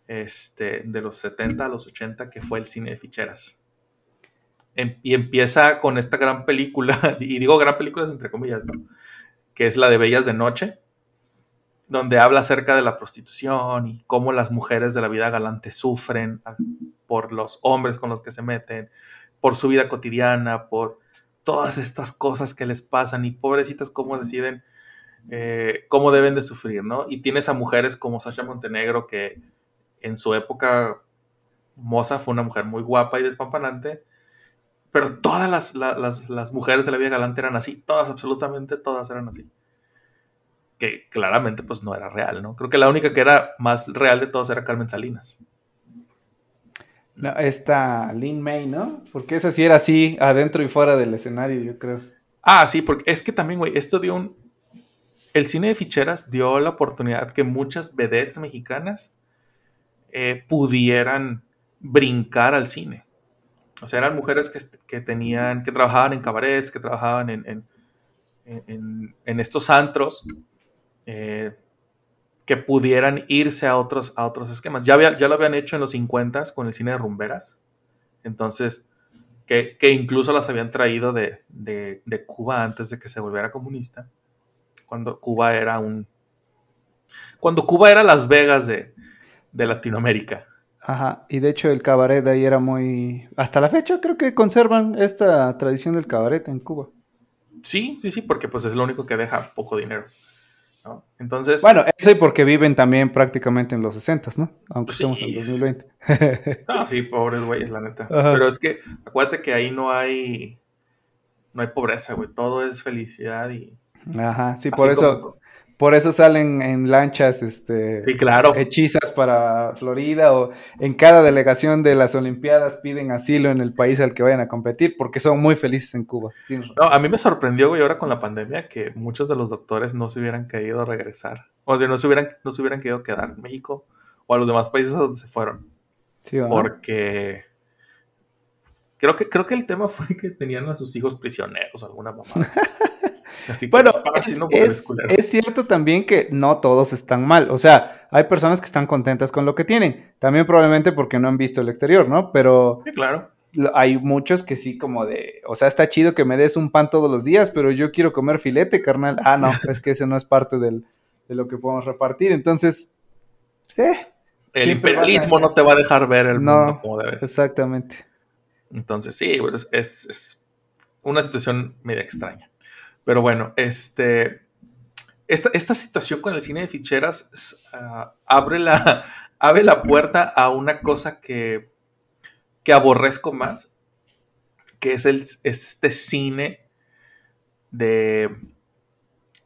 este, de los 70 a los 80, que fue el cine de ficheras. Em- y empieza con esta gran película, y digo gran película entre comillas, ¿no? que es la de Bellas de Noche, donde habla acerca de la prostitución y cómo las mujeres de la vida galante sufren a- por los hombres con los que se meten, por su vida cotidiana, por todas estas cosas que les pasan y pobrecitas cómo deciden eh, cómo deben de sufrir, ¿no? Y tienes a mujeres como Sasha Montenegro que en su época moza fue una mujer muy guapa y despampanante, pero todas las, la- las, las mujeres de la vida galante eran así, todas, absolutamente todas eran así. Que claramente pues no era real, ¿no? Creo que la única que era más real de todas era Carmen Salinas. No, esta Lin May, ¿no? Porque esa sí era así, adentro y fuera del escenario, yo creo. Ah, sí, porque es que también, güey, esto dio un... El cine de ficheras dio la oportunidad que muchas vedettes mexicanas eh, pudieran brincar al cine. O sea, eran mujeres que, que tenían, que trabajaban en cabarets, que trabajaban en, en, en- estos antros, eh, que pudieran irse a otros, a otros esquemas. Ya, ya lo habían hecho en los 50 con el cine de rumberas. Entonces, que, que incluso las habían traído de, de- de Cuba antes de que se volviera comunista, cuando Cuba era un... Cuando Cuba era Las Vegas de, de Latinoamérica. Ajá, y de hecho el cabaret de ahí era muy... Hasta la fecha creo que conservan esta tradición del cabaret en Cuba. Sí, sí, sí, porque pues es lo único que deja poco dinero. ¿no? Entonces, Bueno, eso y porque viven también prácticamente en los 60, ¿no? Aunque Sí, estemos en es- 2020. no, sí, pobres güeyes, la neta. Ajá. Pero es que acuérdate que ahí no hay no hay pobreza, güey, todo es felicidad y Ajá, sí, así por eso, como- por eso salen en lanchas, este, Sí, claro. hechizas para Florida o en cada delegación de las Olimpiadas piden asilo en el país al que vayan a competir porque son muy felices en Cuba. No, a mí me sorprendió, güey, ahora con la pandemia que muchos de los doctores no se hubieran querido regresar. O sea, no se hubieran, no se hubieran querido quedar en México o a los demás países a donde se fueron. Porque creo que, creo que el tema fue que tenían a sus hijos prisioneros, alguna mamada. así. Que Bueno, para es, no, es- es cierto también que no todos están mal. O sea, hay personas que están contentas con lo que tienen. También probablemente porque no han visto el exterior, ¿no? Pero Sí, claro. hay muchos que sí como de, o sea, está chido que me des un pan todos los días, pero yo quiero comer filete, carnal. Ah, no, es que ese no es parte del- de lo que podemos repartir. Entonces, sí, El imperialismo a- no te va a dejar ver el No, mundo como debes. exactamente. Entonces, sí, güey, es, es- es una situación media extraña. Pero bueno, este. Esta, esta situación con el cine de ficheras ah, abre, la, abre la puerta a una cosa que, que aborrezco más, que es el, este cine de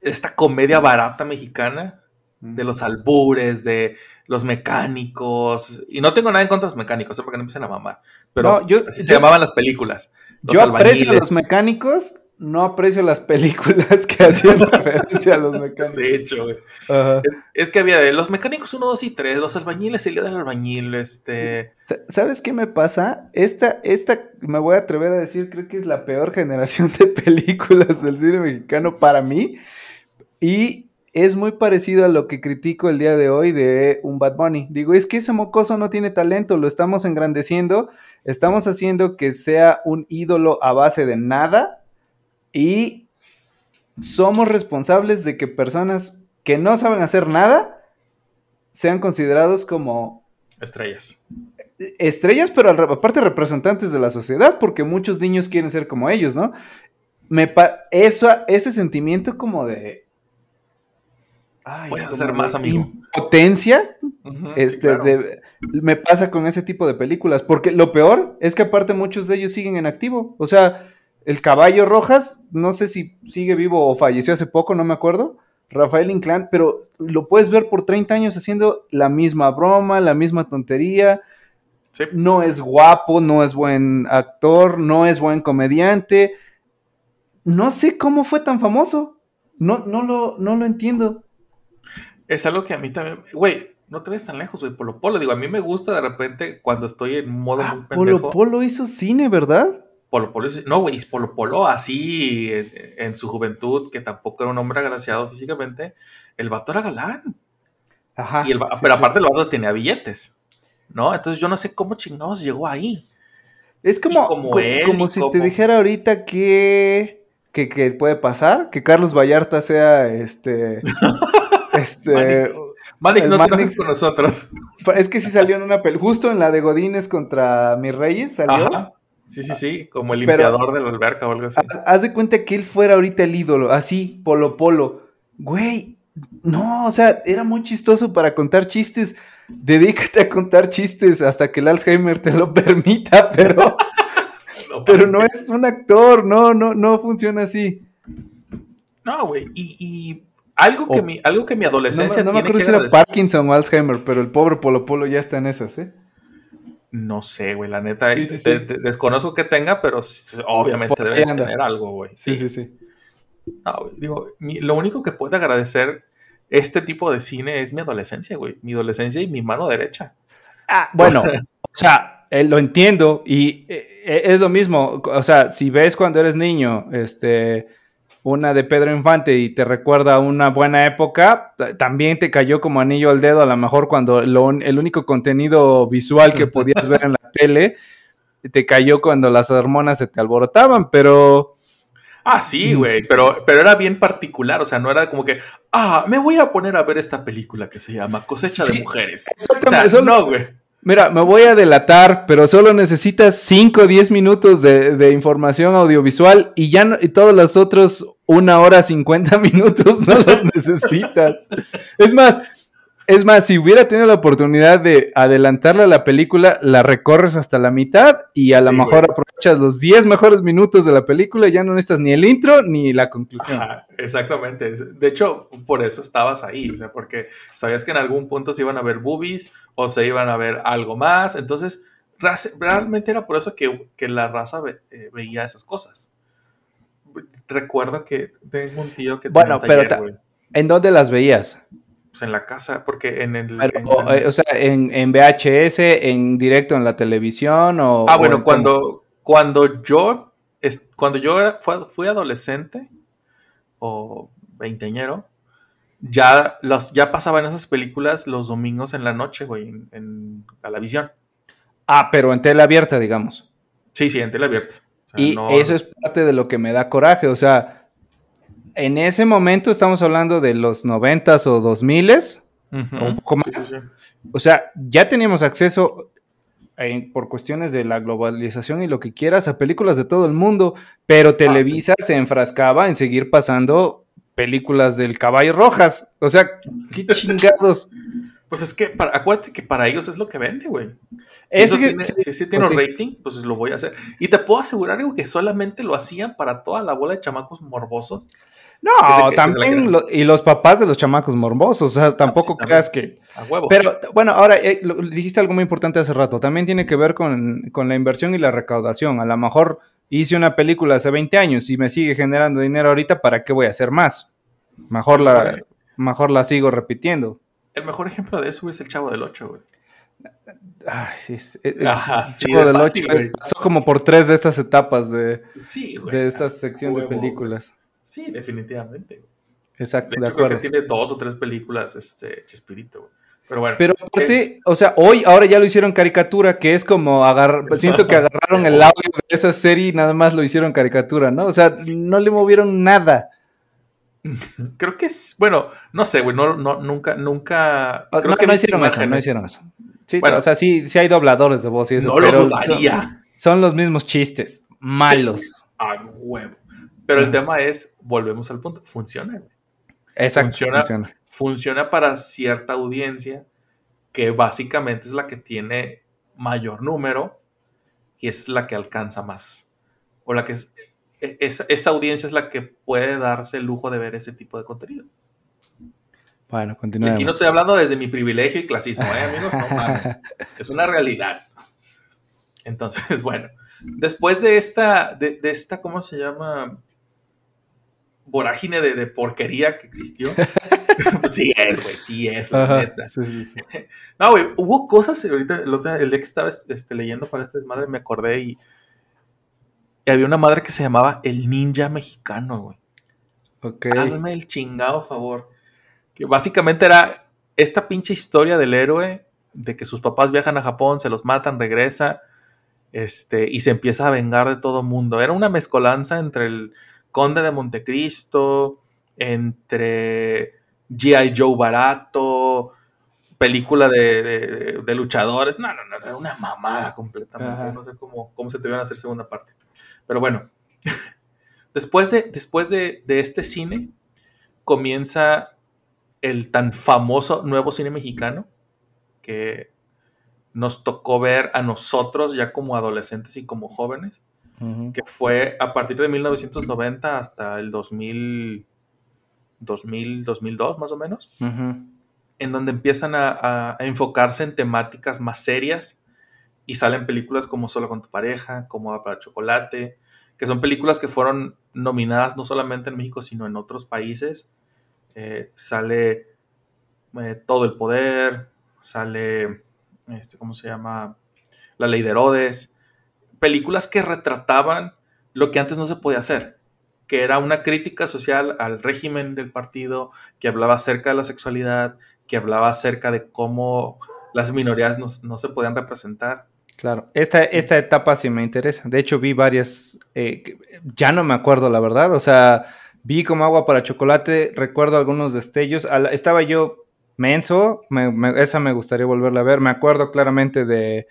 esta comedia barata mexicana, de los albures, de los mecánicos. Y no tengo nada en contra de los mecánicos, ¿eh? porque no empiezan a mamar. Pero No, yo- así se llamaban las películas. Los Yo aprecio a albañiles. los mecánicos, no aprecio las películas que hacían referencia a los mecánicos. De hecho, es, es que había los mecánicos 1, 2 y 3, los albañiles, el día del albañil, este. Sa- ¿Sabes qué me pasa? Esta, esta, me voy a atrever a decir, creo que es la peor generación de películas del cine mexicano para mí. Y es muy parecido a lo que critico el día de hoy de un Bad Bunny. Digo, es que ese mocoso no tiene talento, lo estamos engrandeciendo, estamos haciendo que sea un ídolo a base de nada y somos responsables de que personas que no saben hacer nada sean considerados como Estrellas. estrellas, pero aparte representantes de la sociedad, porque muchos niños quieren ser como ellos, ¿no? Me pa- eso, ese sentimiento como de... ay, Puedes como hacer de más, amigo. Impotencia, este, claro. de- me pasa con ese tipo de películas, porque lo peor es que aparte muchos de ellos siguen en activo, o sea, el caballo Rojas, no sé si sigue vivo o falleció hace poco, no me acuerdo, Rafael Inclán, pero lo puedes ver por 30 años haciendo la misma broma, la misma tontería, Sí. no es guapo, no es buen actor, no es buen comediante. No sé cómo fue tan famoso. No, no, lo, no lo entiendo. Es algo que a mí también. Güey, no te ves tan lejos, güey. Polo Polo. Digo, a mí me gusta de repente cuando estoy en modo muy Ah, Polo pendejo. Polo hizo cine, ¿verdad? Polo No, güey, Polo Polo así en, en su juventud, que tampoco era un hombre agraciado físicamente. El vato era galán. Ajá. Y el va- sí, pero sí. aparte el vato tenía billetes. ¿No? Entonces yo no sé cómo chingados llegó ahí. Es como, como co- él, como y si como- te dijera ahorita que, que, que puede pasar, que Carlos Vallarta sea este. este. Manix. Manix, no te Manix. enojes con nosotros. Es que sí salió en una película, justo en la de Godines contra Mis Reyes salió. Ajá. Sí, sí, sí. Como el limpiador de la alberca o algo así. Ha- Haz de cuenta que él fuera ahorita el ídolo, así, polo polo. Güey, no, o sea, era muy chistoso para contar chistes. Dedícate a contar chistes hasta que el Alzheimer te lo permita, pero, No, pero no es un actor, no, no, no funciona así. No, güey. Y, y algo, que mi, algo que mi No, me- adolescencia no me tiene acuerdo si era Parkinson o Alzheimer, pero el pobre polo polo ya está en esas, ¿eh? No sé, güey, la neta. Sí, sí, te- sí. te- desconozco que tenga, pero obviamente Por ahí debe tener algo, güey. Sí, sí, sí. No, güey, digo, mi- lo único que puedo agradecer este tipo de cine es mi adolescencia, güey. Mi adolescencia y mi mano derecha. Ah, bueno, o sea, eh, lo entiendo y eh, eh, es lo mismo, o sea, si ves cuando eres niño, este, una de Pedro Infante y te recuerda una buena época, también te cayó como anillo al dedo, a lo mejor cuando lo el único contenido visual que podías ver en la tele te cayó cuando las hormonas se te alborotaban, pero Ah, sí, güey, pero, pero era bien particular, o sea, no era como que, ah, me voy a poner a ver esta película que se llama Cosecha Sí, de Mujeres. O sea, eso- no, güey. Mira, me voy a delatar, pero solo necesitas 5 o 10 minutos de, información audiovisual y ya no- y todos los otros una hora 50 minutos no los necesitas. Es más, es más, si hubiera tenido la oportunidad de adelantarle a la película, la recorres hasta la mitad y a lo Sí, mejor güey. aprovechas los 10 mejores minutos de la película y ya no necesitas ni el intro ni la conclusión. Ajá, exactamente. De hecho, por eso estabas ahí, o sea, porque sabías que en algún punto se iban a ver boobies o se iban a ver algo más. Entonces, realmente era por eso que, que la raza ve- eh, veía esas cosas. Recuerdo que tengo un tío que Bueno, pero taller, ¿En dónde las veías? Pues en la casa, porque en el... Pero, en- o, eh, o sea, en, en VHS, en directo en la televisión o... Ah, bueno, en cuando, cuando yo, cuando yo era- fui adolescente o veinteñero, ya, los, ya pasaban esas películas los domingos en la noche, güey, en, en Galavisión. cómo? Ah, pero en tele abierta, digamos. Sí, sí, en tele abierta. O sea, Y no- eso es parte de lo que me da coraje. O sea, en ese momento estamos hablando de los noventas o dos miles. O un poco Sí, más. sí, sí. O sea, ya teníamos acceso en- por cuestiones de la globalización y lo que quieras a películas de todo el mundo, pero Televisa se enfrascaba en seguir pasando películas del caballo rojas. O sea, qué chingados. Pues es que, para, acuérdate que para ellos es lo que vende, güey. Si Es eso que- tiene, sí, si tiene pues sí. rating, pues lo voy a hacer. Y te puedo asegurar güey, que solamente lo hacían para toda la bola de chamacos morbosos. No, Que también, lo- y los papás de los chamacos morbosos, o sea, tampoco sí, también. creas que... A huevo. Pero bueno, ahora eh, lo- dijiste algo muy importante hace rato, también tiene que ver con, con la inversión y la recaudación. A lo mejor hice una película hace 20 años y me sigue generando dinero ahorita, ¿para qué voy a hacer más? Mejor la, mejor la sigo repitiendo. El mejor ejemplo de eso es el Chavo del 8, güey. Ay, sí, es- es- Ajá, es- sí, Chavo es del fácil, Ocho, güey. pasó como por tres de estas etapas de, Sí, güey. de sección de películas. güey. Sí, definitivamente. Exacto, De de, hecho, creo que tiene dos o tres películas, este, Chespirito, güey. Pero bueno. Pero aparte, o sea, hoy, ahora ya lo hicieron caricatura, que es como agarrar, siento que agarraron el audio de esa serie y nada más lo hicieron caricatura, ¿no? O sea, no le movieron nada. creo que es, bueno, no sé, güey, no, no, nunca, nunca. O- creo no, que no hicieron eso, no imágenes. hicieron eso. Sí, Bueno. o sea, sí, sí hay dobladores de voz y eso, No lo pero son, dudaría. son los mismos chistes, malos. A huevo. Pero el tema es, volvemos al punto, funciona. Exacto, Funciona. funciona. Funciona para cierta audiencia que básicamente es la que tiene mayor número y es la que alcanza más. O la que es, e- esa, esa audiencia es la que puede darse el lujo de ver ese tipo de contenido. Bueno, Y aquí no continuemos. estoy hablando desde mi privilegio y clasismo, ¿eh, amigos? No mames. Es una realidad. Entonces, bueno, después de esta, de, de esta, ¿cómo se llama? Vorágine de, de porquería que existió. sí es, güey, sí es, la Ajá, neta. sí, sí, sí. No, güey, hubo cosas, ahorita, el, otro- el día que estaba este, leyendo para esta desmadre, me acordé y, y había una madre que se llamaba El Ninja Mexicano, güey. Ok. Hazme el chingado favor. Que básicamente era esta pinche historia del héroe de que sus papás viajan a Japón, se los matan, regresa, este, y se empieza a vengar de todo mundo. Era una mezcolanza entre el Conde de Montecristo, entre G.I. Joe barato, película de, de- de luchadores. No, no, no, era una mamada completamente. Ajá. No sé cómo, cómo se te iban a hacer segunda parte. Pero bueno, después de, después de, de este cine, comienza el tan famoso nuevo cine mexicano que nos tocó ver a nosotros ya como adolescentes y como jóvenes, Que fue a partir de 1990 hasta el 2000, 2000 2002 más o menos, en donde empiezan a, a- a enfocarse en temáticas más serias y salen películas como Solo con tu pareja, como para Chocolate, que son películas que fueron nominadas no solamente en México, sino en otros países. Eh, sale eh, Todo el Poder, sale, este, ¿cómo se llama? La Ley de Herodes. Películas que retrataban lo que antes no se podía hacer, que era una crítica social al régimen del partido, que hablaba acerca de la sexualidad, que hablaba acerca de cómo las minorías no, no se podían representar. Claro, esta, esta etapa sí me interesa. De hecho, vi varias, eh, ya no me acuerdo la verdad, o sea, vi como agua para chocolate, recuerdo algunos destellos. La- estaba yo menso. Me- me- esa me gustaría volverla a ver. Me acuerdo claramente de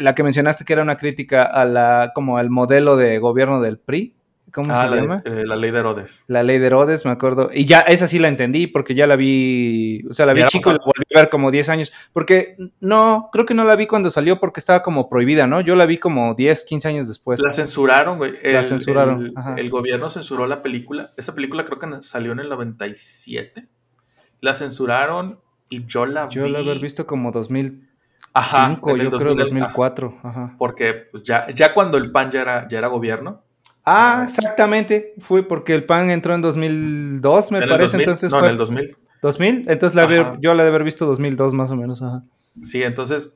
la que mencionaste que era una crítica a la como al modelo de gobierno del PRI. ¿Cómo Ah, se la, llama? eh, la ley de Herodes. La ley de Herodes, me acuerdo. Y ya, esa sí la entendí porque ya la vi, o sea, la Sí, vi chico y la volví a ver como 10 años. Porque no, creo que no la vi cuando salió porque estaba como prohibida, ¿no? Yo la vi como 10, 15 años después. La censuraron, güey. La El- censuraron, El, ajá. el gobierno censuró la película. Esa película creo que salió en el 97. La censuraron y yo la Yo vi. la haber visto como 2005, Ajá, en el yo creo 2000, 2004. Ajá. Porque pues, ya, ya cuando el PAN ya era, ya era gobierno. Ah, exactamente. Fue porque el PAN entró en 2002, me en parece. 2000, entonces no, fue en el 2000. 2000. Entonces la haber- yo la de haber visto 2002 más o menos. Ajá. Sí, entonces.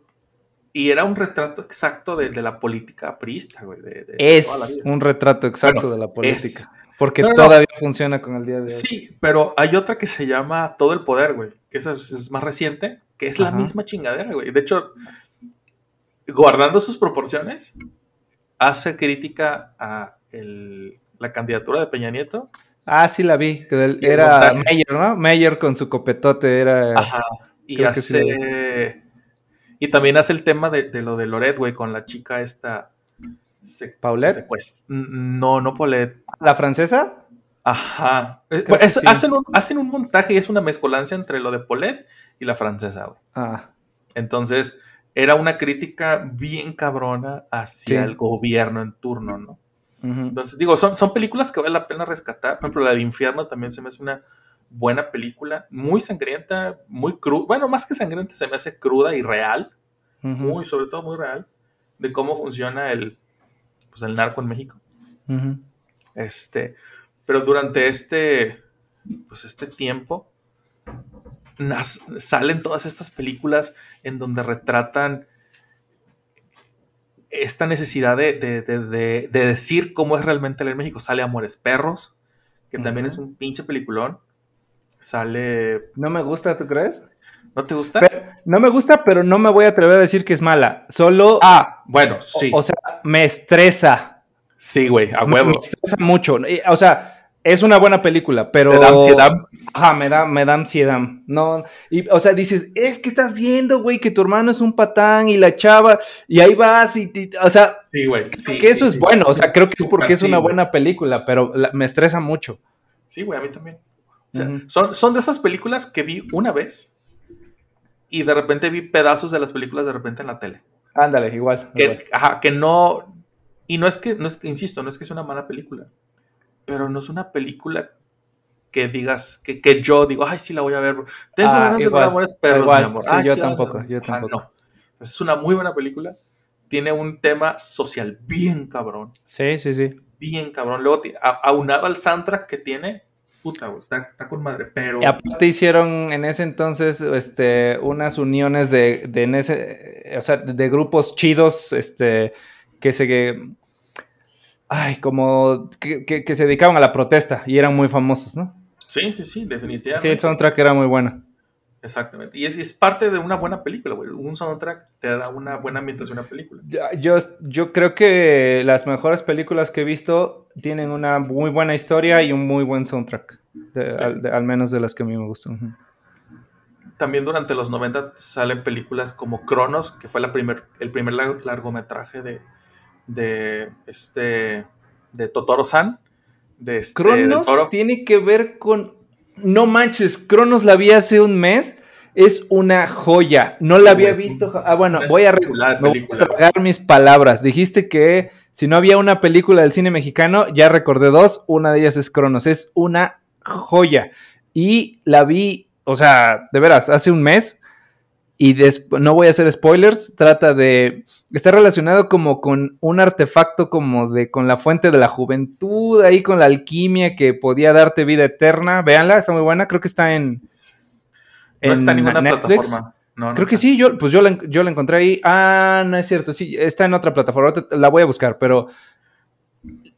Y era un retrato exacto de, de la política priista, güey. De, de Es un retrato exacto Bueno, de la política. es- Porque todavía funciona con el día de hoy. Sí, pero hay otra que se llama Todo el Poder, güey. Que esa es, es más reciente, que es la misma chingadera, güey. De hecho, guardando sus proporciones, hace crítica a el- la candidatura de Peña Nieto. Ah, sí la vi. que del- era. Meyer, ¿no? Meyer con su copetote era... Ajá. Y sí hace. y también hace el tema de, de lo de Loret, güey, con la chica esta. Se, ¿Paulette? secuest- No, no Paulette. ¿La francesa? Ajá. Eh, es- sí. hacen, un, hacen un montaje y es una mezcolancia entre lo de Paulette y la francesa, güey. Ah, Entonces, era una crítica bien cabrona hacia Sí. el gobierno en turno, ¿no? Entonces, digo, son, son películas que vale la pena rescatar. Por ejemplo, La del Infierno también se me hace una buena película, muy sangrienta, muy cruda. Bueno, más que sangrienta, se me hace cruda y real, muy, sobre todo muy real, de cómo funciona el, pues, el narco en México. Este, pero durante este, pues este tiempo, nas- salen todas estas películas en donde retratan esta necesidad de, de- de- de- de decir cómo es realmente el México. Sale Amores Perros, que también es un pinche peliculón. Sale... No me gusta, ¿tú crees? ¿No te gusta? Pero- no me gusta, pero no me voy a atrever a decir que es mala. Solo, ah, bueno, sí. o, o sea, me estresa. sí, güey, a huevo. Me estresa mucho. O sea, es una buena película, pero... Te da ansiedad. Ajá, me da, me da ansiedad. No, y, o sea, dices, es que estás viendo, güey, que tu hermano es un patán y la chava, y ahí vas, y, y- o sea, Sí, güey. Sí, que eso sí, es bueno, o sea, creo que es porque es una buena película, pero la- me estresa mucho. Sí, güey, a mí también. O sea, son, son de esas películas que vi una vez y de repente vi pedazos de las películas de repente en la tele. Ándale, igual. Que, igual. ajá, que no. Y no es que, no es insisto, no es que sea una mala película, pero no es una película que digas, que, que yo digo, ay, sí la voy a ver. Tengo Ah, ganas de ver Amores Perros, igual, mi amor. sí, "Ay, yo la vas a tampoco, ver". yo Ajá, tampoco. no. Es una muy buena película. Tiene un tema social bien cabrón. Sí, sí, sí. Bien cabrón. Luego, aunado al soundtrack que tiene, puta, güey, está, está con madre. Pero. Y aparte hicieron en ese entonces este, unas uniones de, de en ese, o sea, de, grupos chidos, este, que se, ay, como, que, que- que se dedicaban a la protesta y eran muy famosos, ¿no? Sí, sí, sí, definitivamente. Sí, el soundtrack era muy bueno. Exactamente. Y es, es parte de una buena película, güey. Un soundtrack te da una buena ambientación a una película. Yo, yo creo que las mejores películas que he visto tienen una muy buena historia y un muy buen soundtrack, de- al, de- al menos de las que a mí me gustan. También durante los 90 salen películas como Cronos, que fue la primer, el primer lar- largometraje de, de este de Totoro San. De este, Cronos tiene que ver con. No manches, Cronos la vi hace un mes. Es una joya. No la había visto. Ah, bueno, voy a, voy tragar mis palabras. Dijiste que si no había una película del cine mexicano, ya recordé dos. Una de ellas es Cronos. Es una joya. Y la vi, o sea, de veras, hace un mes. Y no voy a hacer spoilers. Trata de. Está relacionado como con un artefacto como de con la fuente de la juventud, ahí con la alquimia que podía darte vida eterna. Véanla, está muy buena. Creo que está en. No está en ninguna Netflix. plataforma. No, no Creo que sí, yo, pues yo la, yo la encontré ahí. Ah, no es cierto, sí, está en otra plataforma. La voy a buscar, pero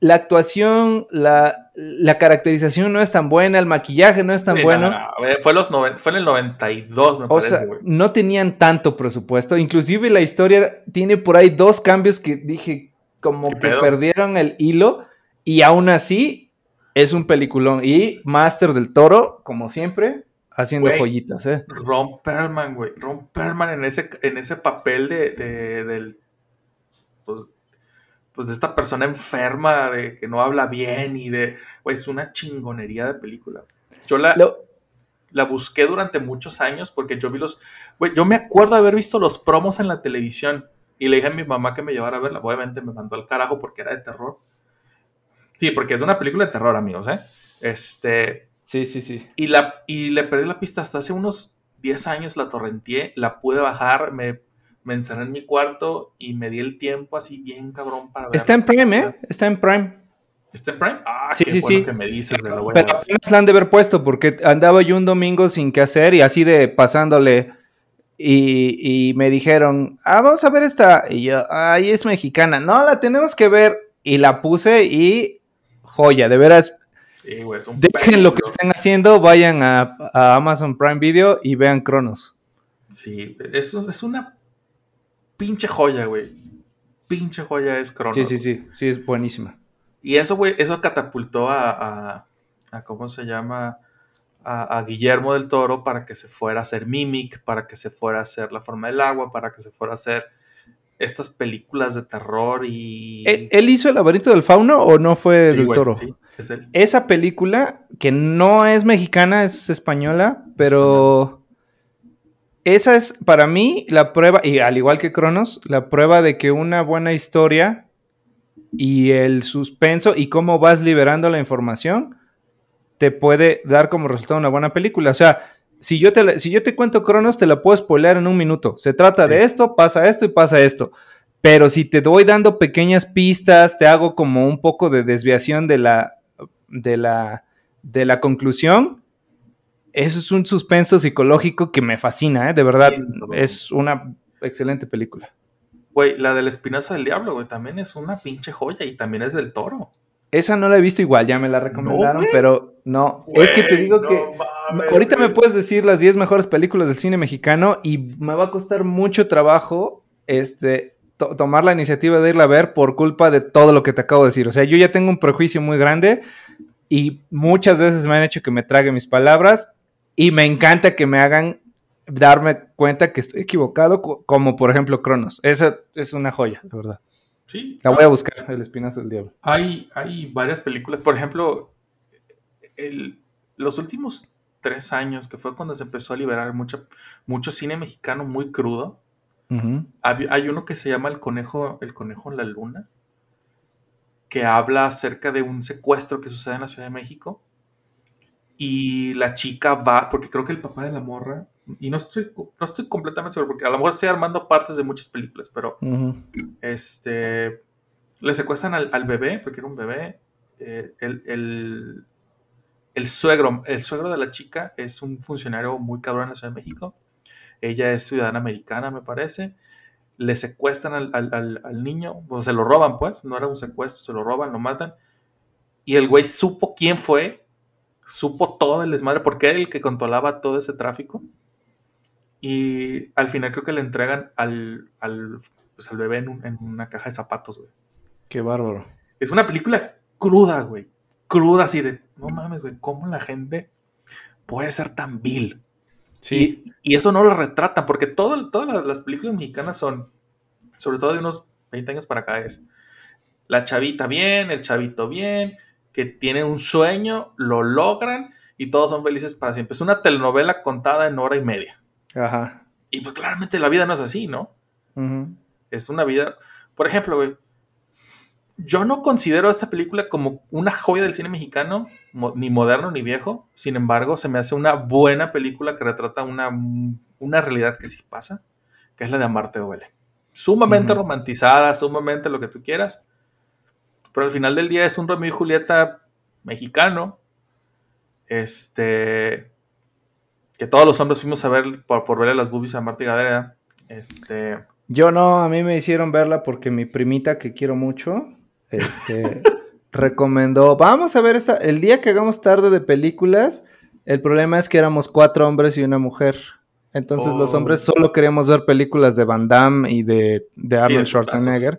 la actuación, la, la caracterización no es tan buena, el maquillaje no es tan Sí, bueno. no, no, no. Fue, los noven- fue en el 92, me O parece, sea, no tenían tanto presupuesto. Inclusive la historia tiene por ahí dos cambios que dije como ¿Qué que pedo? perdieron el hilo y aún así es un peliculón. Y Master del Toro, como siempre, haciendo joyitas, ¿eh? Ron Perlman, güey. Ron Perlman en ese, en ese papel de, de- del. Pues, pues de esta persona enferma, de que no habla bien y de. Güey, es una chingonería de película. Yo la, Lo- la busqué durante muchos años porque yo vi los. Güey, yo me acuerdo de haber visto los promos en la televisión y le dije a mi mamá que me llevara a verla. Obviamente me mandó al carajo porque era de terror. Sí, porque es una película de terror, amigos, ¿eh? Este. Sí, sí, sí. Y, la, y le perdí la pista hasta hace unos 10 años, la torrenteé, la pude bajar, me, me encerré en mi cuarto y me di el tiempo así bien cabrón para ver. Está en Prime, ¿eh? Está en Prime. ¿Está en Prime? Ah, Sí, qué sí, bueno sí. que me dices, voy a Pero apenas la han de haber puesto porque andaba yo un domingo sin qué hacer y así de pasándole y, y me dijeron, ah, vamos a ver esta. Y yo, ay, es mexicana. No, la tenemos que ver. Y la puse y joya, de veras. Sí, güey, es un Dejen lo que estén haciendo, vayan a, a Amazon Prime Video y vean Cronos. Sí, eso es una pinche joya, güey. Pinche joya es Cronos. Sí, sí, sí, sí, es buenísima. Y eso, güey, eso catapultó a, a, a ¿cómo se llama? A, a Guillermo del Toro para que se fuera a hacer Mimic, para que se fuera a hacer La Forma del Agua, para que se fuera a hacer estas películas de terror y... ¿Él, él hizo El laberinto del fauno o no fue Sí, del güey, toro? sí, es él. Esa película, que no es mexicana, es española, pero esa es para mí la prueba, y al igual que Cronos, la prueba de que una buena historia y el suspenso y cómo vas liberando la información te puede dar como resultado una buena película. O sea, si yo te, si yo te cuento Cronos, te la puedo spoilear en un minuto. Se trata de esto, pasa esto y pasa esto. Pero si te doy dando pequeñas pistas, te hago como un poco de desviación de la, de la, de la conclusión. Eso es un suspenso psicológico que me fascina, ¿eh? de verdad. Sí. Es una excelente película. Güey, la del Espinazo del Diablo, güey, también es una pinche joya y también es del Toro. Esa no la he visto igual, ya me la recomendaron, pero no. es que te digo no que mames, ahorita me puedes decir las 10 mejores películas del cine mexicano y me va a costar mucho trabajo este, to- tomar la iniciativa de irla a ver por culpa de todo lo que te acabo de decir. O sea, yo ya tengo un prejuicio muy grande y muchas veces me han hecho que me trague mis palabras y me encanta que me hagan darme cuenta que estoy equivocado, co- como por ejemplo Cronos. Esa es una joya, de verdad. Sí, La voy a buscar, El Espinazo del Diablo. Hay, hay varias películas, por ejemplo, el- los últimos tres años, que fue cuando se empezó a liberar mucho, mucho cine mexicano muy crudo, hay uno que se llama El Conejo, El Conejo en la Luna, que habla acerca de un secuestro que sucede en la Ciudad de México. Y la chica va, porque creo que el papá de la morra, y no estoy, no estoy completamente seguro, porque a lo mejor estoy armando partes de muchas películas, pero este, le secuestran al, al bebé, porque era un bebé. eh, el, el- el suegro, el suegro de la chica es un funcionario muy cabrón en la Ciudad de México. Ella es ciudadana americana, me parece. Le secuestran al, al- al- al niño, o se lo roban, pues, no era un secuestro, se lo roban, lo matan. Y el güey supo quién fue, supo todo el desmadre, porque era el que controlaba todo ese tráfico. Y al final creo que le entregan al, al, pues, al bebé en, un- en una caja de zapatos, güey. Qué bárbaro. Es una película cruda, güey. Cruda, así de, no mames, güey, ¿cómo la gente puede ser tan vil? Sí. Y, y eso no lo retratan, porque todo- todas las, las películas mexicanas son, sobre todo de unos 20 años para acá, es la chavita bien, el chavito bien, que tiene un sueño, lo logran y todos son felices para siempre. Es una telenovela contada en hora y media. Ajá. Y pues claramente la vida no es así, ¿no? Es una vida. Por ejemplo, güey. Yo no considero esta película como una joya del cine mexicano, mo- ni moderno ni viejo. Sin embargo, se me hace una buena película que retrata una, una realidad que sí pasa, que es la de Amarte duele. Sumamente Ujú. romantizada, sumamente lo que tú quieras. Pero al final del día es un Romeo y Julieta mexicano. Este. Que todos los hombres fuimos a ver por, por verle las boobies a Marta Gadera. Este. Yo no, a mí me hicieron verla porque mi primita, que quiero mucho, este, recomendó, vamos a ver esta, el día que hagamos tarde de películas, el problema es que éramos cuatro hombres y una mujer. Entonces los Oh. hombres solo queríamos ver películas de Van Damme y de, de Arnold Schwarzenegger.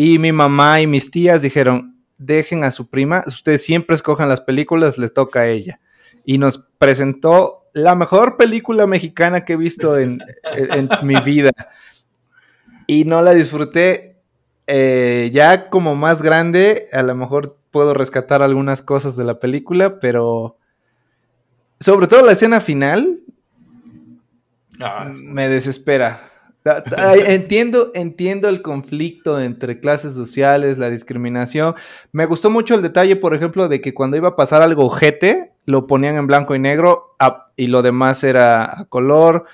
Y mi mamá y mis tías dijeron, dejen a su prima, ustedes siempre escojan las películas, les toca a ella. Y nos presentó la mejor película mexicana que he visto en, en- en mi vida. Y no la disfruté. eh, ya como más grande, a lo mejor puedo rescatar algunas cosas de la película, pero sobre todo la escena final Ah, me desespera. Entiendo, entiendo el conflicto entre clases sociales, la discriminación. Me gustó mucho el detalle, por ejemplo, de que cuando iba a pasar algo ojete, lo ponían en blanco y negro y lo demás era a color.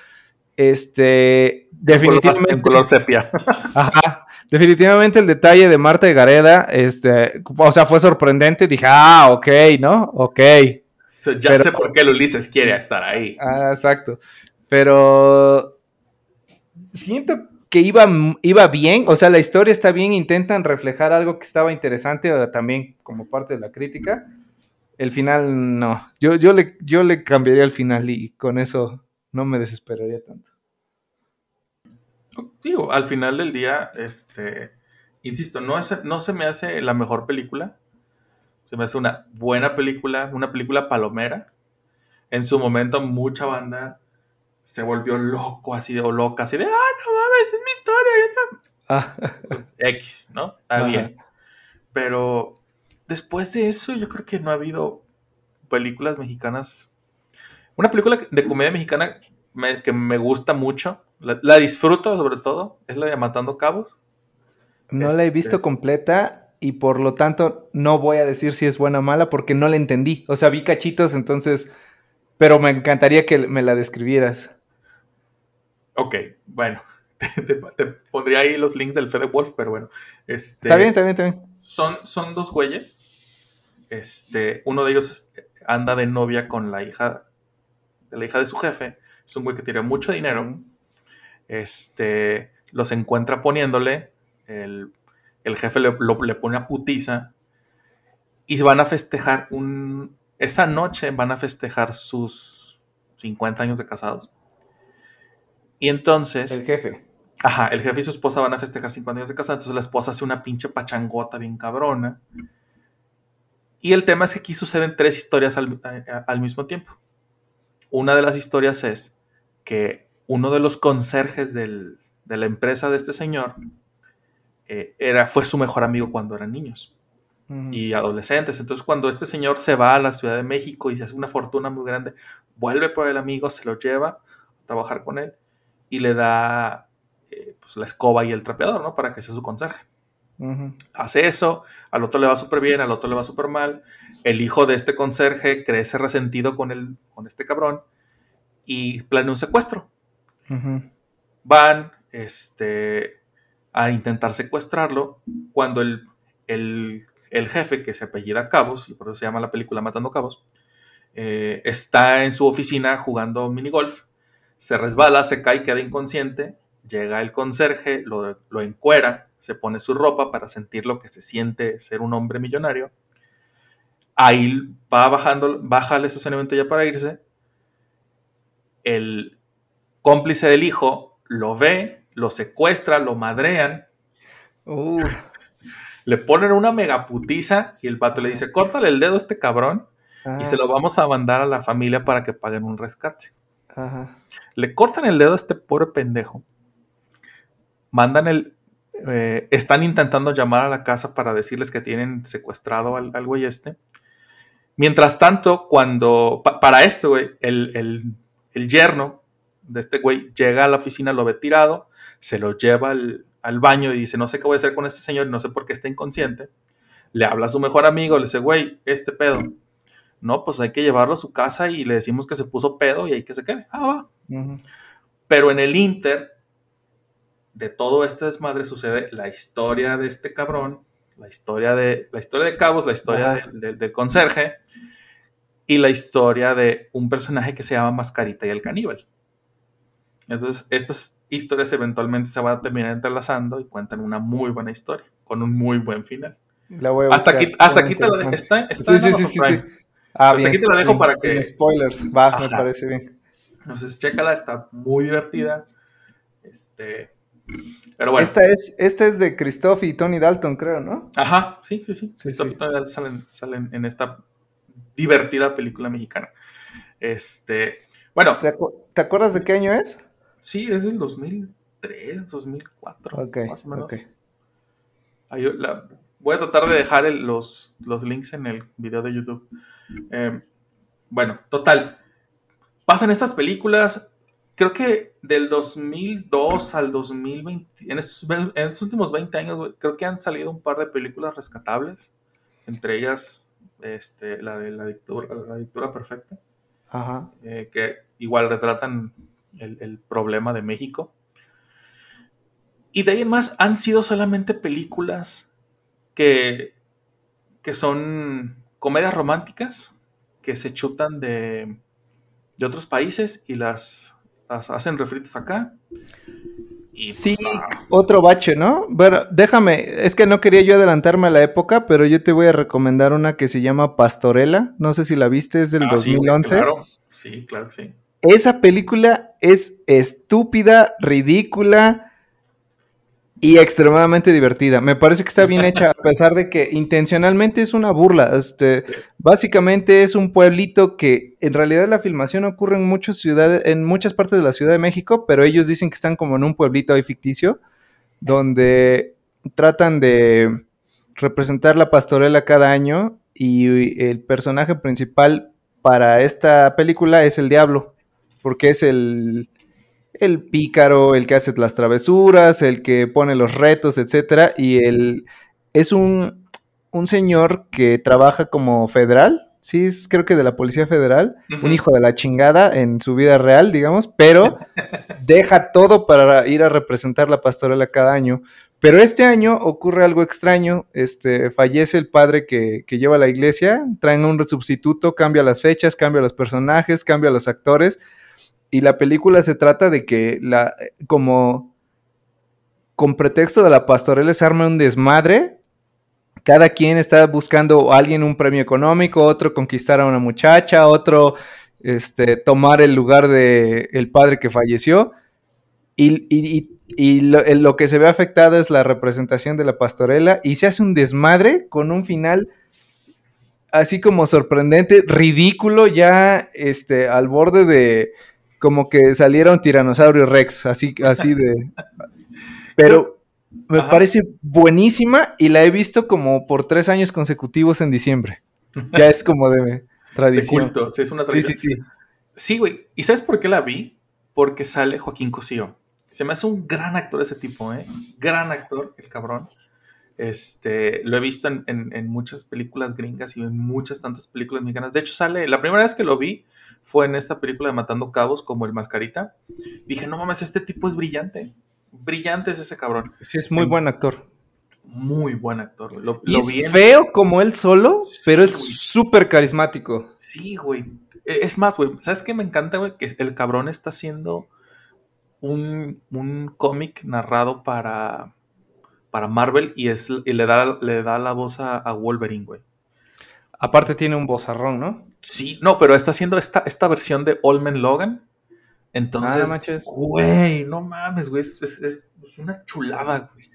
Este, En definitivamente. en color sepia. Ajá. Definitivamente el detalle de Marta y Gareda, este, o sea, fue sorprendente. Dije, ah, ok, ¿no? Ok. Ya Pero- sé por qué el Ulises quiere estar ahí. Ah, exacto. Pero siento que iba, iba bien, o sea, la historia está bien, intentan reflejar algo que estaba interesante también como parte de la crítica. El final no. Yo, yo, le, yo le cambiaría el final y con eso no me desesperaría tanto. Digo, al final del día, este, insisto, no, es, no se me hace la mejor película. Se me hace una buena película, una película palomera. En su momento, mucha banda se volvió loco, así de o loca, así de, ah, no mames, es mi historia. Ah, X, ¿no? Está Ajá. bien. Pero después de eso, yo creo que no ha habido películas mexicanas. Una película de comedia mexicana me- que me gusta mucho, la, la disfruto sobre todo, es la de Matando Cabos. no la he Este- visto completa y por lo tanto no voy a decir si es buena o mala porque no la entendí. O sea, vi cachitos, entonces, pero me encantaría que me la describieras. Ok, bueno. Te, te- te pondría ahí los links del Fede Wolf, pero bueno. Este, Está bien, está bien, está bien. Son, son dos güeyes. Este, uno de ellos anda de novia con la hija de la hija de su jefe. Es un güey que tiene mucho dinero. Este, los encuentra poniéndole. El, el jefe le, lo- le pone a putiza. Y van a festejar un. Esa noche van a festejar sus 50 años de casados. Y entonces. El jefe. Ajá, el jefe y su esposa van a festejar 50 años de casa, entonces la esposa hace una pinche pachangota bien cabrona. Y el tema es que aquí suceden tres historias al, mismo tiempo. Una de las historias es que uno de los conserjes del- de la empresa de este señor eh, era, fue su mejor amigo cuando eran niños Y adolescentes. Entonces, cuando este señor se va a la Ciudad de México y se hace una fortuna muy grande, vuelve por el amigo, se lo lleva a trabajar con él y le da eh, pues, la escoba y el trapeador, ¿no? Para que sea su conserje. Hace eso, al otro le va súper bien, al otro le va súper mal. El hijo de este conserje crece resentido con, el, con este cabrón y planea un secuestro. Van este, a intentar secuestrarlo cuando el, el- el jefe, que se apellida Cabos, y por eso se llama la película Matando Cabos, eh, está en su oficina jugando minigolf, se resbala, se cae, queda inconsciente, llega el conserje, lo, encuera, se pone su ropa para sentir lo que se siente ser un hombre millonario. Ahí va bajando, baja al estacionamiento ya para irse. El cómplice del hijo lo ve, lo secuestra, lo madrean, Uh, le ponen una megaputiza y el vato le dice, córtale el dedo a este cabrón ah, y se lo vamos a mandar a la familia para que paguen un rescate. ajá. Le cortan el dedo a este pobre pendejo. Mandan el... eh, están intentando llamar a la casa para decirles que tienen secuestrado al, al güey este. Mientras tanto, cuando... pa- para esto, güey, el, el- el yerno de este güey llega a la oficina, lo ve tirado, se lo lleva al, al baño y dice, no sé qué voy a hacer con este señor, no sé por qué está inconsciente. Le habla a su mejor amigo, le dice, güey, este pedo. No, pues hay que llevarlo a su casa y le decimos que se puso pedo y hay que se quede. Ah, va. Pero en el Inter de todo este desmadre sucede la historia de este cabrón, la historia de, la historia de Cabos, la historia Ajá. del- del- del conserje y la historia de un personaje que se llama Mascarita y el caníbal. Entonces, estas historias eventualmente se van a terminar entrelazando y cuentan una muy buena historia, con un muy buen final. La voy a Hasta buscar, aquí, hasta aquí te lo dejo. Está, está Sí, en sí, sí. Ah, Hasta aquí te la dejo para que- spoilers. Va, me parece bien. Entonces, chécala, está muy divertida. Este, pero bueno. Esta, es, esta es de Christoph y Tony Dalton, creo, ¿no? Ajá, sí, sí, sí. Christoph y Tony Dalton salen, salen en esta divertida película mexicana. Este, Bueno, ¿Te, acu- te acuerdas de qué año es? Sí, es del 2003, 2004, Ok, más o menos. ok. Ahí la- voy a tratar de dejar el- los, los links en el video de YouTube. Eh, bueno, total. Pasan estas películas, creo que del 2002 al 2020, en estos, en estos últimos 20 años, creo que han salido un par de películas rescatables, entre ellas este, la de la dictadura, la dictadura perfecta, Ajá. eh, que igual retratan el, el problema de México. Y de ahí en más han sido solamente películas que, que son comedias románticas que se chutan de, de otros países y las, las hacen refritos acá. Y pues, Sí, otro bache, ¿no? Bueno, déjame, es que no quería yo adelantarme a la época, pero yo te voy a recomendar una que se llama Pastorela. No sé si la viste, es del Ah, sí, güey, 2011. claro. Sí, claro que sí. Esa película es estúpida, ridícula y extremadamente divertida. Me parece que está bien hecha, a pesar de que intencionalmente es una burla. Este, básicamente es un pueblito que en realidad la filmación ocurre en muchas ciudades, en muchas partes de la Ciudad de México, pero ellos dicen que están como en un pueblito ahí ficticio, donde tratan de representar la pastorela cada año y el personaje principal para esta película es el diablo, porque es el, el pícaro, el que hace las travesuras, el que pone los retos, etcétera, y el, es un, un señor que trabaja como federal, sí, es creo que de la Policía Federal, un hijo de la chingada en su vida real, digamos, pero deja todo para ir a representar la pastorela cada año. Pero este año ocurre algo extraño, este, fallece el padre que, que lleva la iglesia, traen un sustituto, cambia las fechas, cambia los personajes, cambia los actores, y la película se trata de que la, como con pretexto de la pastorela se arma un desmadre, cada quien está buscando a alguien un premio económico, otro conquistar a una muchacha, otro este, tomar el lugar de el padre que falleció. Y, y- y- lo, lo que se ve afectado es la representación de la pastorela y se hace un desmadre con un final así como sorprendente, ridículo, ya este, al borde de como que saliera un tiranosaurio rex, así, así de... Pero me Ajá. parece buenísima y la he visto como por tres años consecutivos en diciembre. Ya es como de De tradición. culto, sí, es una Sí, tradición. sí, sí. Sí, güey. ¿Y sabes por qué la vi? Porque sale Joaquín Cosío. Se me hace un gran actor ese tipo, ¿eh? Gran actor, el cabrón. Este, lo he visto en, en- en muchas películas gringas y en muchas tantas películas mexicanas. De hecho, sale, la primera vez que lo vi fue en esta película de Matando Cabos, como el Mascarita. Dije, no mames, este tipo es brillante. Brillante es ese cabrón. Sí, es muy buen actor. Muy buen actor. Lo, Y lo es feo como él solo, pero es Sí, súper carismático. Sí, güey. E- Es más, güey, ¿sabes qué me encanta, güey? Que el cabrón está haciendo un, un cómic narrado para, para Marvel y, es, y le, da, le da la voz a, a Wolverine, güey. Aparte tiene un bozarrón, ¿no? Sí, no, pero está haciendo esta, esta versión de Olmen Logan. Entonces, Ah, güey, no mames, güey, es, es- una chulada, güey. Es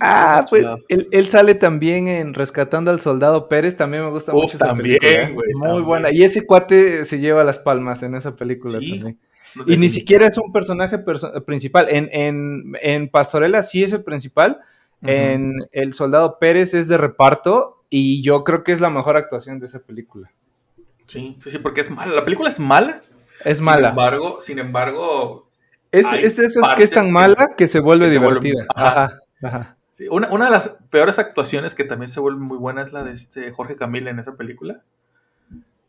Ah, pues chulada. él, él sale también en Rescatando al Soldado Pérez, también me gusta Uf, mucho esa también, película, ¿eh? güey, Muy también. buena. Y ese cuate se lleva las palmas en esa película Sí, también. No, Y ni siquiera es un personaje perso- principal. En, en, en Pastorela sí es el principal. En El Soldado Pérez es de reparto. Y yo creo que es la mejor actuación de esa película. Sí, sí, sí, porque es mala. La película es mala. Es Sin mala. embargo, sin embargo, Es, es de esas que es tan mala que se vuelve que se vuelve- divertida. Ajá. Ajá, ajá. Sí, una, una de las peores actuaciones que también se vuelve muy buena es la de este Jorge Camila en esa película.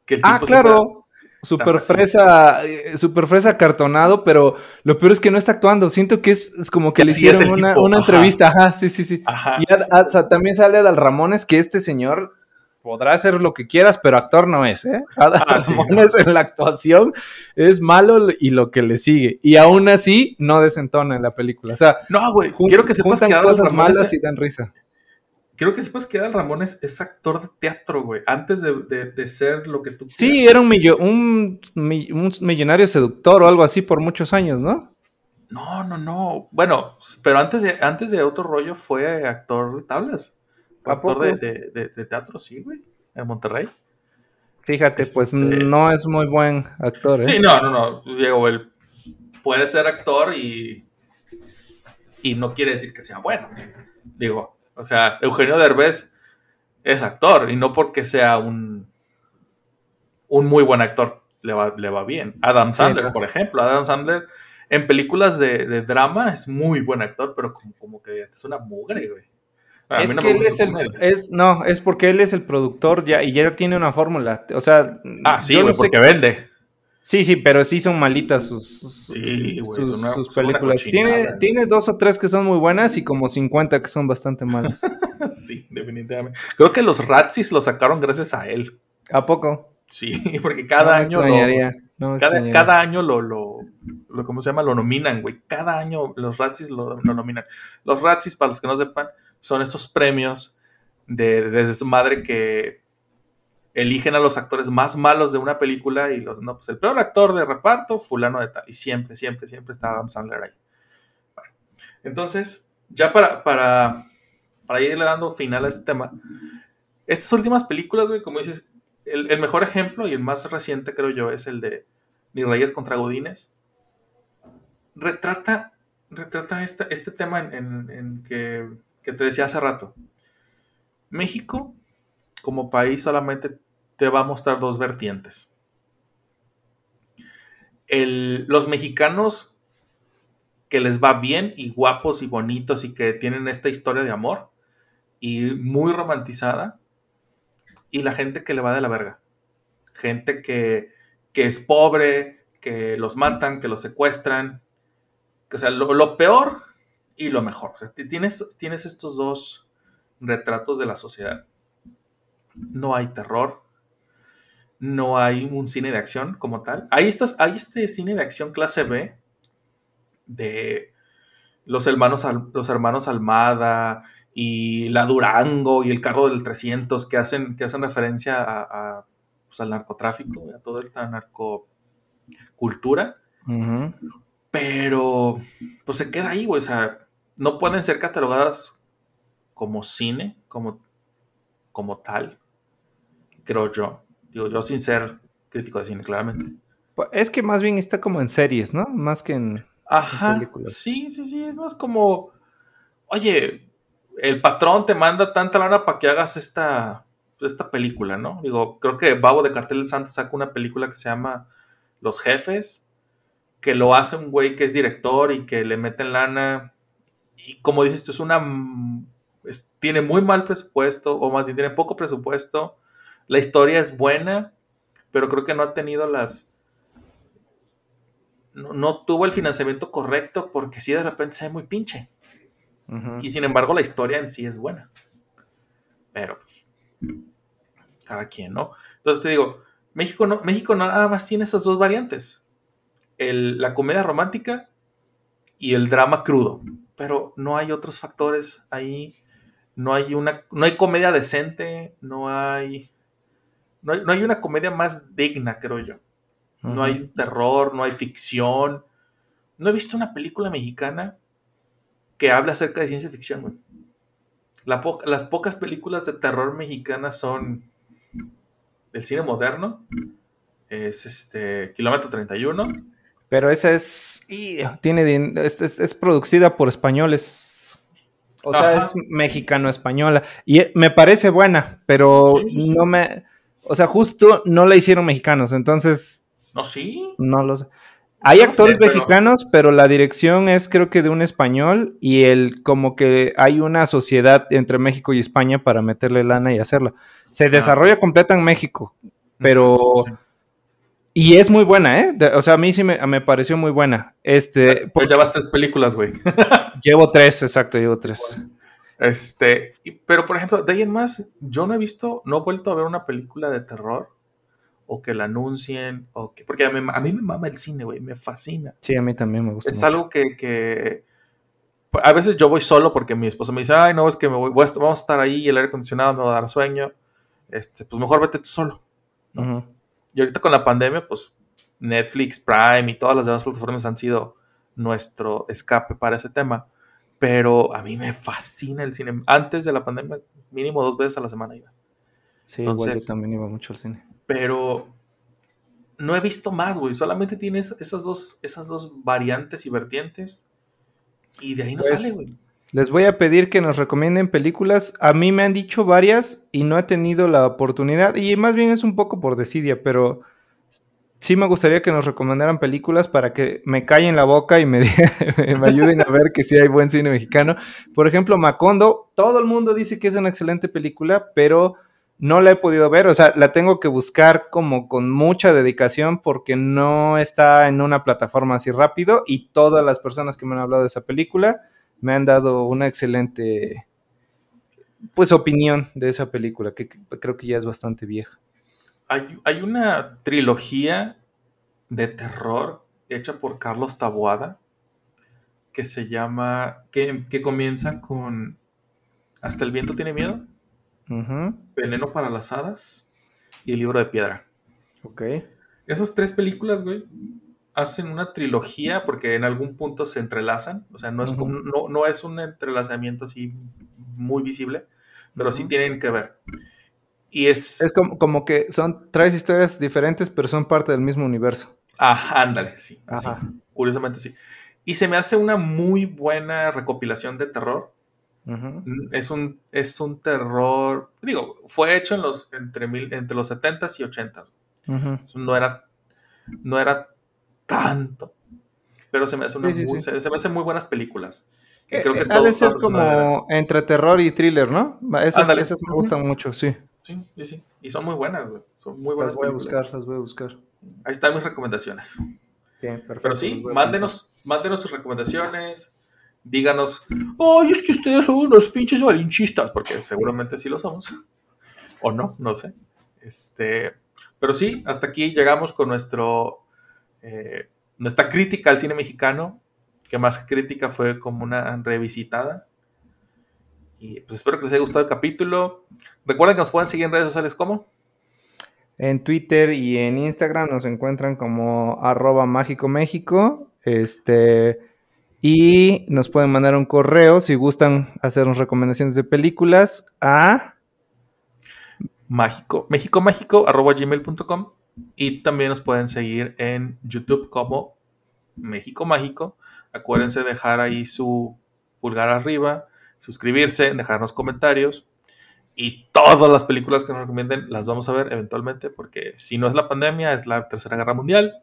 Que el Ah, claro. Super fresa, eh, super fresa cartonado, pero lo peor es que no está actuando. Siento que es, es como que le hicieron una, una entrevista. Ajá, sí, sí, sí. Ajá. Y Ad- o sea, también sale Adal Ramones, que este señor podrá hacer lo que quieras, pero actor no es, ¿eh? Adal Ah, sí, Ramones en la actuación es malo y lo que le sigue. Y aún así no desentona en la película. O sea, No, güey. Quiero que sepas que cosas Ramones, malas y dan risa. quiero que sepas que Adal Ramones es actor de teatro, güey. Antes de, de- de ser lo que tú Sí, quieras. era un, millo- un, un millonario seductor o algo así por muchos años, ¿no? No, no, no. Bueno, pero antes de, antes de otro rollo fue actor de tablas. Fue ¿A actor de, de- de- de teatro, sí, güey. En Monterrey. Fíjate, pues Este- no es muy buen actor, ¿eh? Sí, no, no, no. Pues, Diego, él puede ser actor y. Y no quiere decir que sea bueno. Digo, o sea, Eugenio Derbez es actor y no porque sea un. Un muy buen actor le va, le va bien. Adam Sandler, por ejemplo. Adam Sandler en películas de, de drama es muy buen actor, pero como, como que es una mugre, güey. A Es no que él es el, es, no, es porque él es el productor ya y ya tiene una fórmula. O sea, Ah, sí, no güey, sé- porque vende. Sí, sí, pero sí son malitas sus, sus, Sí, güey, sus- una- películas. Tiene, tiene dos o tres que son muy buenas y como 50 que son bastante malas. Sí, definitivamente. Creo que los Razzies lo sacaron gracias a él. ¿A poco? Sí, porque cada No año lo, no cada, cada año lo, lo, lo- ¿cómo se llama? Lo nominan, güey. Cada año los Razzies lo, lo nominan. Los Razzies, para los que no sepan, son estos premios de, de desmadre que eligen a los actores más malos de una película y los, no, pues el peor actor de reparto, fulano de tal. Y siempre, siempre, siempre está Adam Sandler ahí. Entonces, ya para, para, para irle dando final a este tema, estas últimas películas, güey, como dices, el, mejor ejemplo y el más reciente, creo yo, es el de Mis Reyes contra Godines. Retrata, retrata este, tema en que, que te decía hace rato. México, como país, solamente te va a mostrar dos vertientes. El- los mexicanos que les va bien y guapos y bonitos y que tienen esta historia de amor y muy romantizada y la gente que le va de la verga. Gente que, que es pobre, que los matan, que los secuestran. O sea, lo, lo peor y lo mejor. O sea, ti- tienes, tienes estos dos retratos de la sociedad. No hay terror. No hay un cine de acción como tal. Hay, estas, hay este cine de acción clase B de los hermanos, los hermanos Almada y la Durango y el carro del 300 que hacen, que hacen referencia a, a, pues, al narcotráfico, a toda esta narcocultura, pero pues se queda ahí, güey, o sea, no pueden ser catalogadas como cine, como, como tal, creo yo. Digo, yo sin ser crítico de cine, claramente. Pues, Es que más bien está como en series, ¿no? Más que en... Ajá. películas. Sí, sí, sí. Es más como, oye, el patrón te manda tanta lana para que hagas esta, esta película, ¿no? Digo, creo que Babo de Cartel del Santo saca una película que se llama Los Jefes, que lo hace un güey que es director y que le meten lana. Y como dices tú, es una. es- tiene muy mal presupuesto, o más bien tiene poco presupuesto. La historia es buena, pero creo que no ha tenido las no, no tuvo el financiamiento correcto porque sí de repente se ve muy pinche. Y sin embargo la historia en sí es buena. Pero pues cada quien, ¿no? Entonces te digo, México no, México nada más tiene esas dos variantes. El- la comedia romántica y el drama crudo. Pero no hay otros factores ahí. No hay una. No hay comedia decente. No hay. No hay, no hay una comedia más digna, creo yo. No hay terror, no hay ficción. No he visto una película mexicana que hable acerca de ciencia ficción, güey. La po- las pocas películas de terror mexicanas son del cine moderno. Es este Kilómetro 31. Pero esa es. y, tiene es, es- es producida por españoles. O sea, es mexicano-española. Y eh, me parece buena, pero Sí, sí, sí. no me. O sea, justo no la hicieron mexicanos, entonces No, sí. no lo sé. Hay No actores sé, pero- mexicanos, pero la dirección es creo que de un español y el como que hay una sociedad entre México y España para meterle lana y hacerla. Se desarrolla completa en México, pero sí. Y es muy buena, ¿eh? De- o sea, a mí sí me, me pareció muy buena. Este, Pero porque ya vas tres películas, güey. llevo tres, exacto, llevo tres. Este, pero por ejemplo, de ahí en más, yo no he visto, no he vuelto a ver una película de terror o que la anuncien, o que, porque a mí, a mí me mama el cine, güey, me fascina. Sí, a mí también me gusta. Es mucho. algo que, que- a veces yo voy solo porque mi esposa me dice, ay, no, es que me voy, voy a estar- vamos a estar ahí y el aire acondicionado me va a dar sueño. Este, pues mejor vete tú solo. Ujú. Y ahorita con la pandemia, pues Netflix, Prime y todas las demás plataformas han sido nuestro escape para ese tema. Pero a mí me fascina el cine. Antes de la pandemia, mínimo dos veces a la semana iba. Sí, igual yo también iba mucho al cine. Pero no he visto más, güey. Solamente tienes esas dos, esas dos variantes y vertientes. Y de ahí no Pues, sale, güey. Les voy a pedir que nos recomienden películas. A mí me han dicho varias y no he tenido la oportunidad. Y más bien es un poco por desidia, pero sí me gustaría que nos recomendaran películas para que me callen la boca y me, me ayuden a ver que sí hay buen cine mexicano. Por ejemplo, Macondo. Todo el mundo dice que es una excelente película, pero no la he podido ver. O sea, la tengo que buscar como con mucha dedicación porque no está en una plataforma así rápido. Y todas las personas que me han hablado de esa película me han dado una excelente pues opinión de esa película, que creo que ya es bastante vieja. Hay, hay una trilogía de terror hecha por Carlos Taboada que se llama, que, que comienza con Hasta el viento tiene miedo, Veneno para las hadas y El libro de piedra. Ok. Esas tres películas, güey, hacen una trilogía porque en algún punto se entrelazan. O sea, no es, como- no, no es un entrelazamiento así muy visible, pero sí tienen que ver. Y es... Es como, como que son tres historias diferentes, pero son parte del mismo universo. Ah, ándale, sí. así. Ajá. Curiosamente sí. Y se me hace una muy buena recopilación de terror. Es un, es un terror, digo, fue hecho en los, entre, mil, entre los 70s y 80s. ujú. No era, no era tanto. Pero se me hace una Sí, sí, muy, sí. Se, se me hacen muy buenas películas. Eh, creo que eh, ha todos de ser una como entre terror y thriller, ¿no? Esas, me gustan mucho, sí. Sí, sí, sí. Y son muy buenas, güey. Son muy buenas Las voy a buscar, las voy a buscar. Ahí están mis recomendaciones. Bien, perfecto. Pero sí, mándenos, mándenos sus recomendaciones. Díganos, ¡ay, es que ustedes son unos pinches malinchistas! Porque seguramente sí lo somos. O no, no sé. Este, pero sí, hasta aquí llegamos con nuestro eh, nuestra crítica al cine mexicano. Que más crítica fue como una revisitada. Y pues espero que les haya gustado el capítulo. Recuerden que nos pueden seguir en redes sociales como. En Twitter y en Instagram nos encuentran como arroba mágico México. Este, y nos pueden mandar un correo si gustan hacernos recomendaciones de películas a mágico, mexicomágico, arroba gmail.com y también nos pueden seguir en YouTube como México Mágico. Acuérdense de dejar ahí su pulgar arriba, suscribirse, dejarnos comentarios y todas las películas que nos recomienden las vamos a ver eventualmente porque si no es la pandemia es la tercera guerra mundial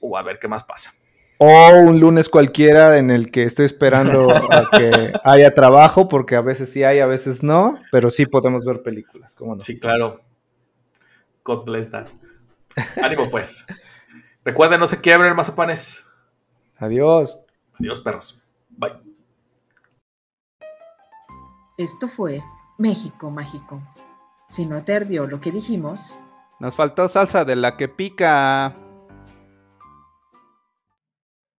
o a ver qué más pasa. o un lunes cualquiera en el que estoy esperando a que haya trabajo porque a veces sí hay, a veces no, pero sí podemos ver películas, ¿cómo no? Sí, claro. God bless that. Ánimo pues. Recuerden, no se quiebren mazapanes. Adiós. Adiós, perros. Bye. Esto fue México Mágico. Si no te ardió lo que dijimos, Nos faltó salsa de la que pica.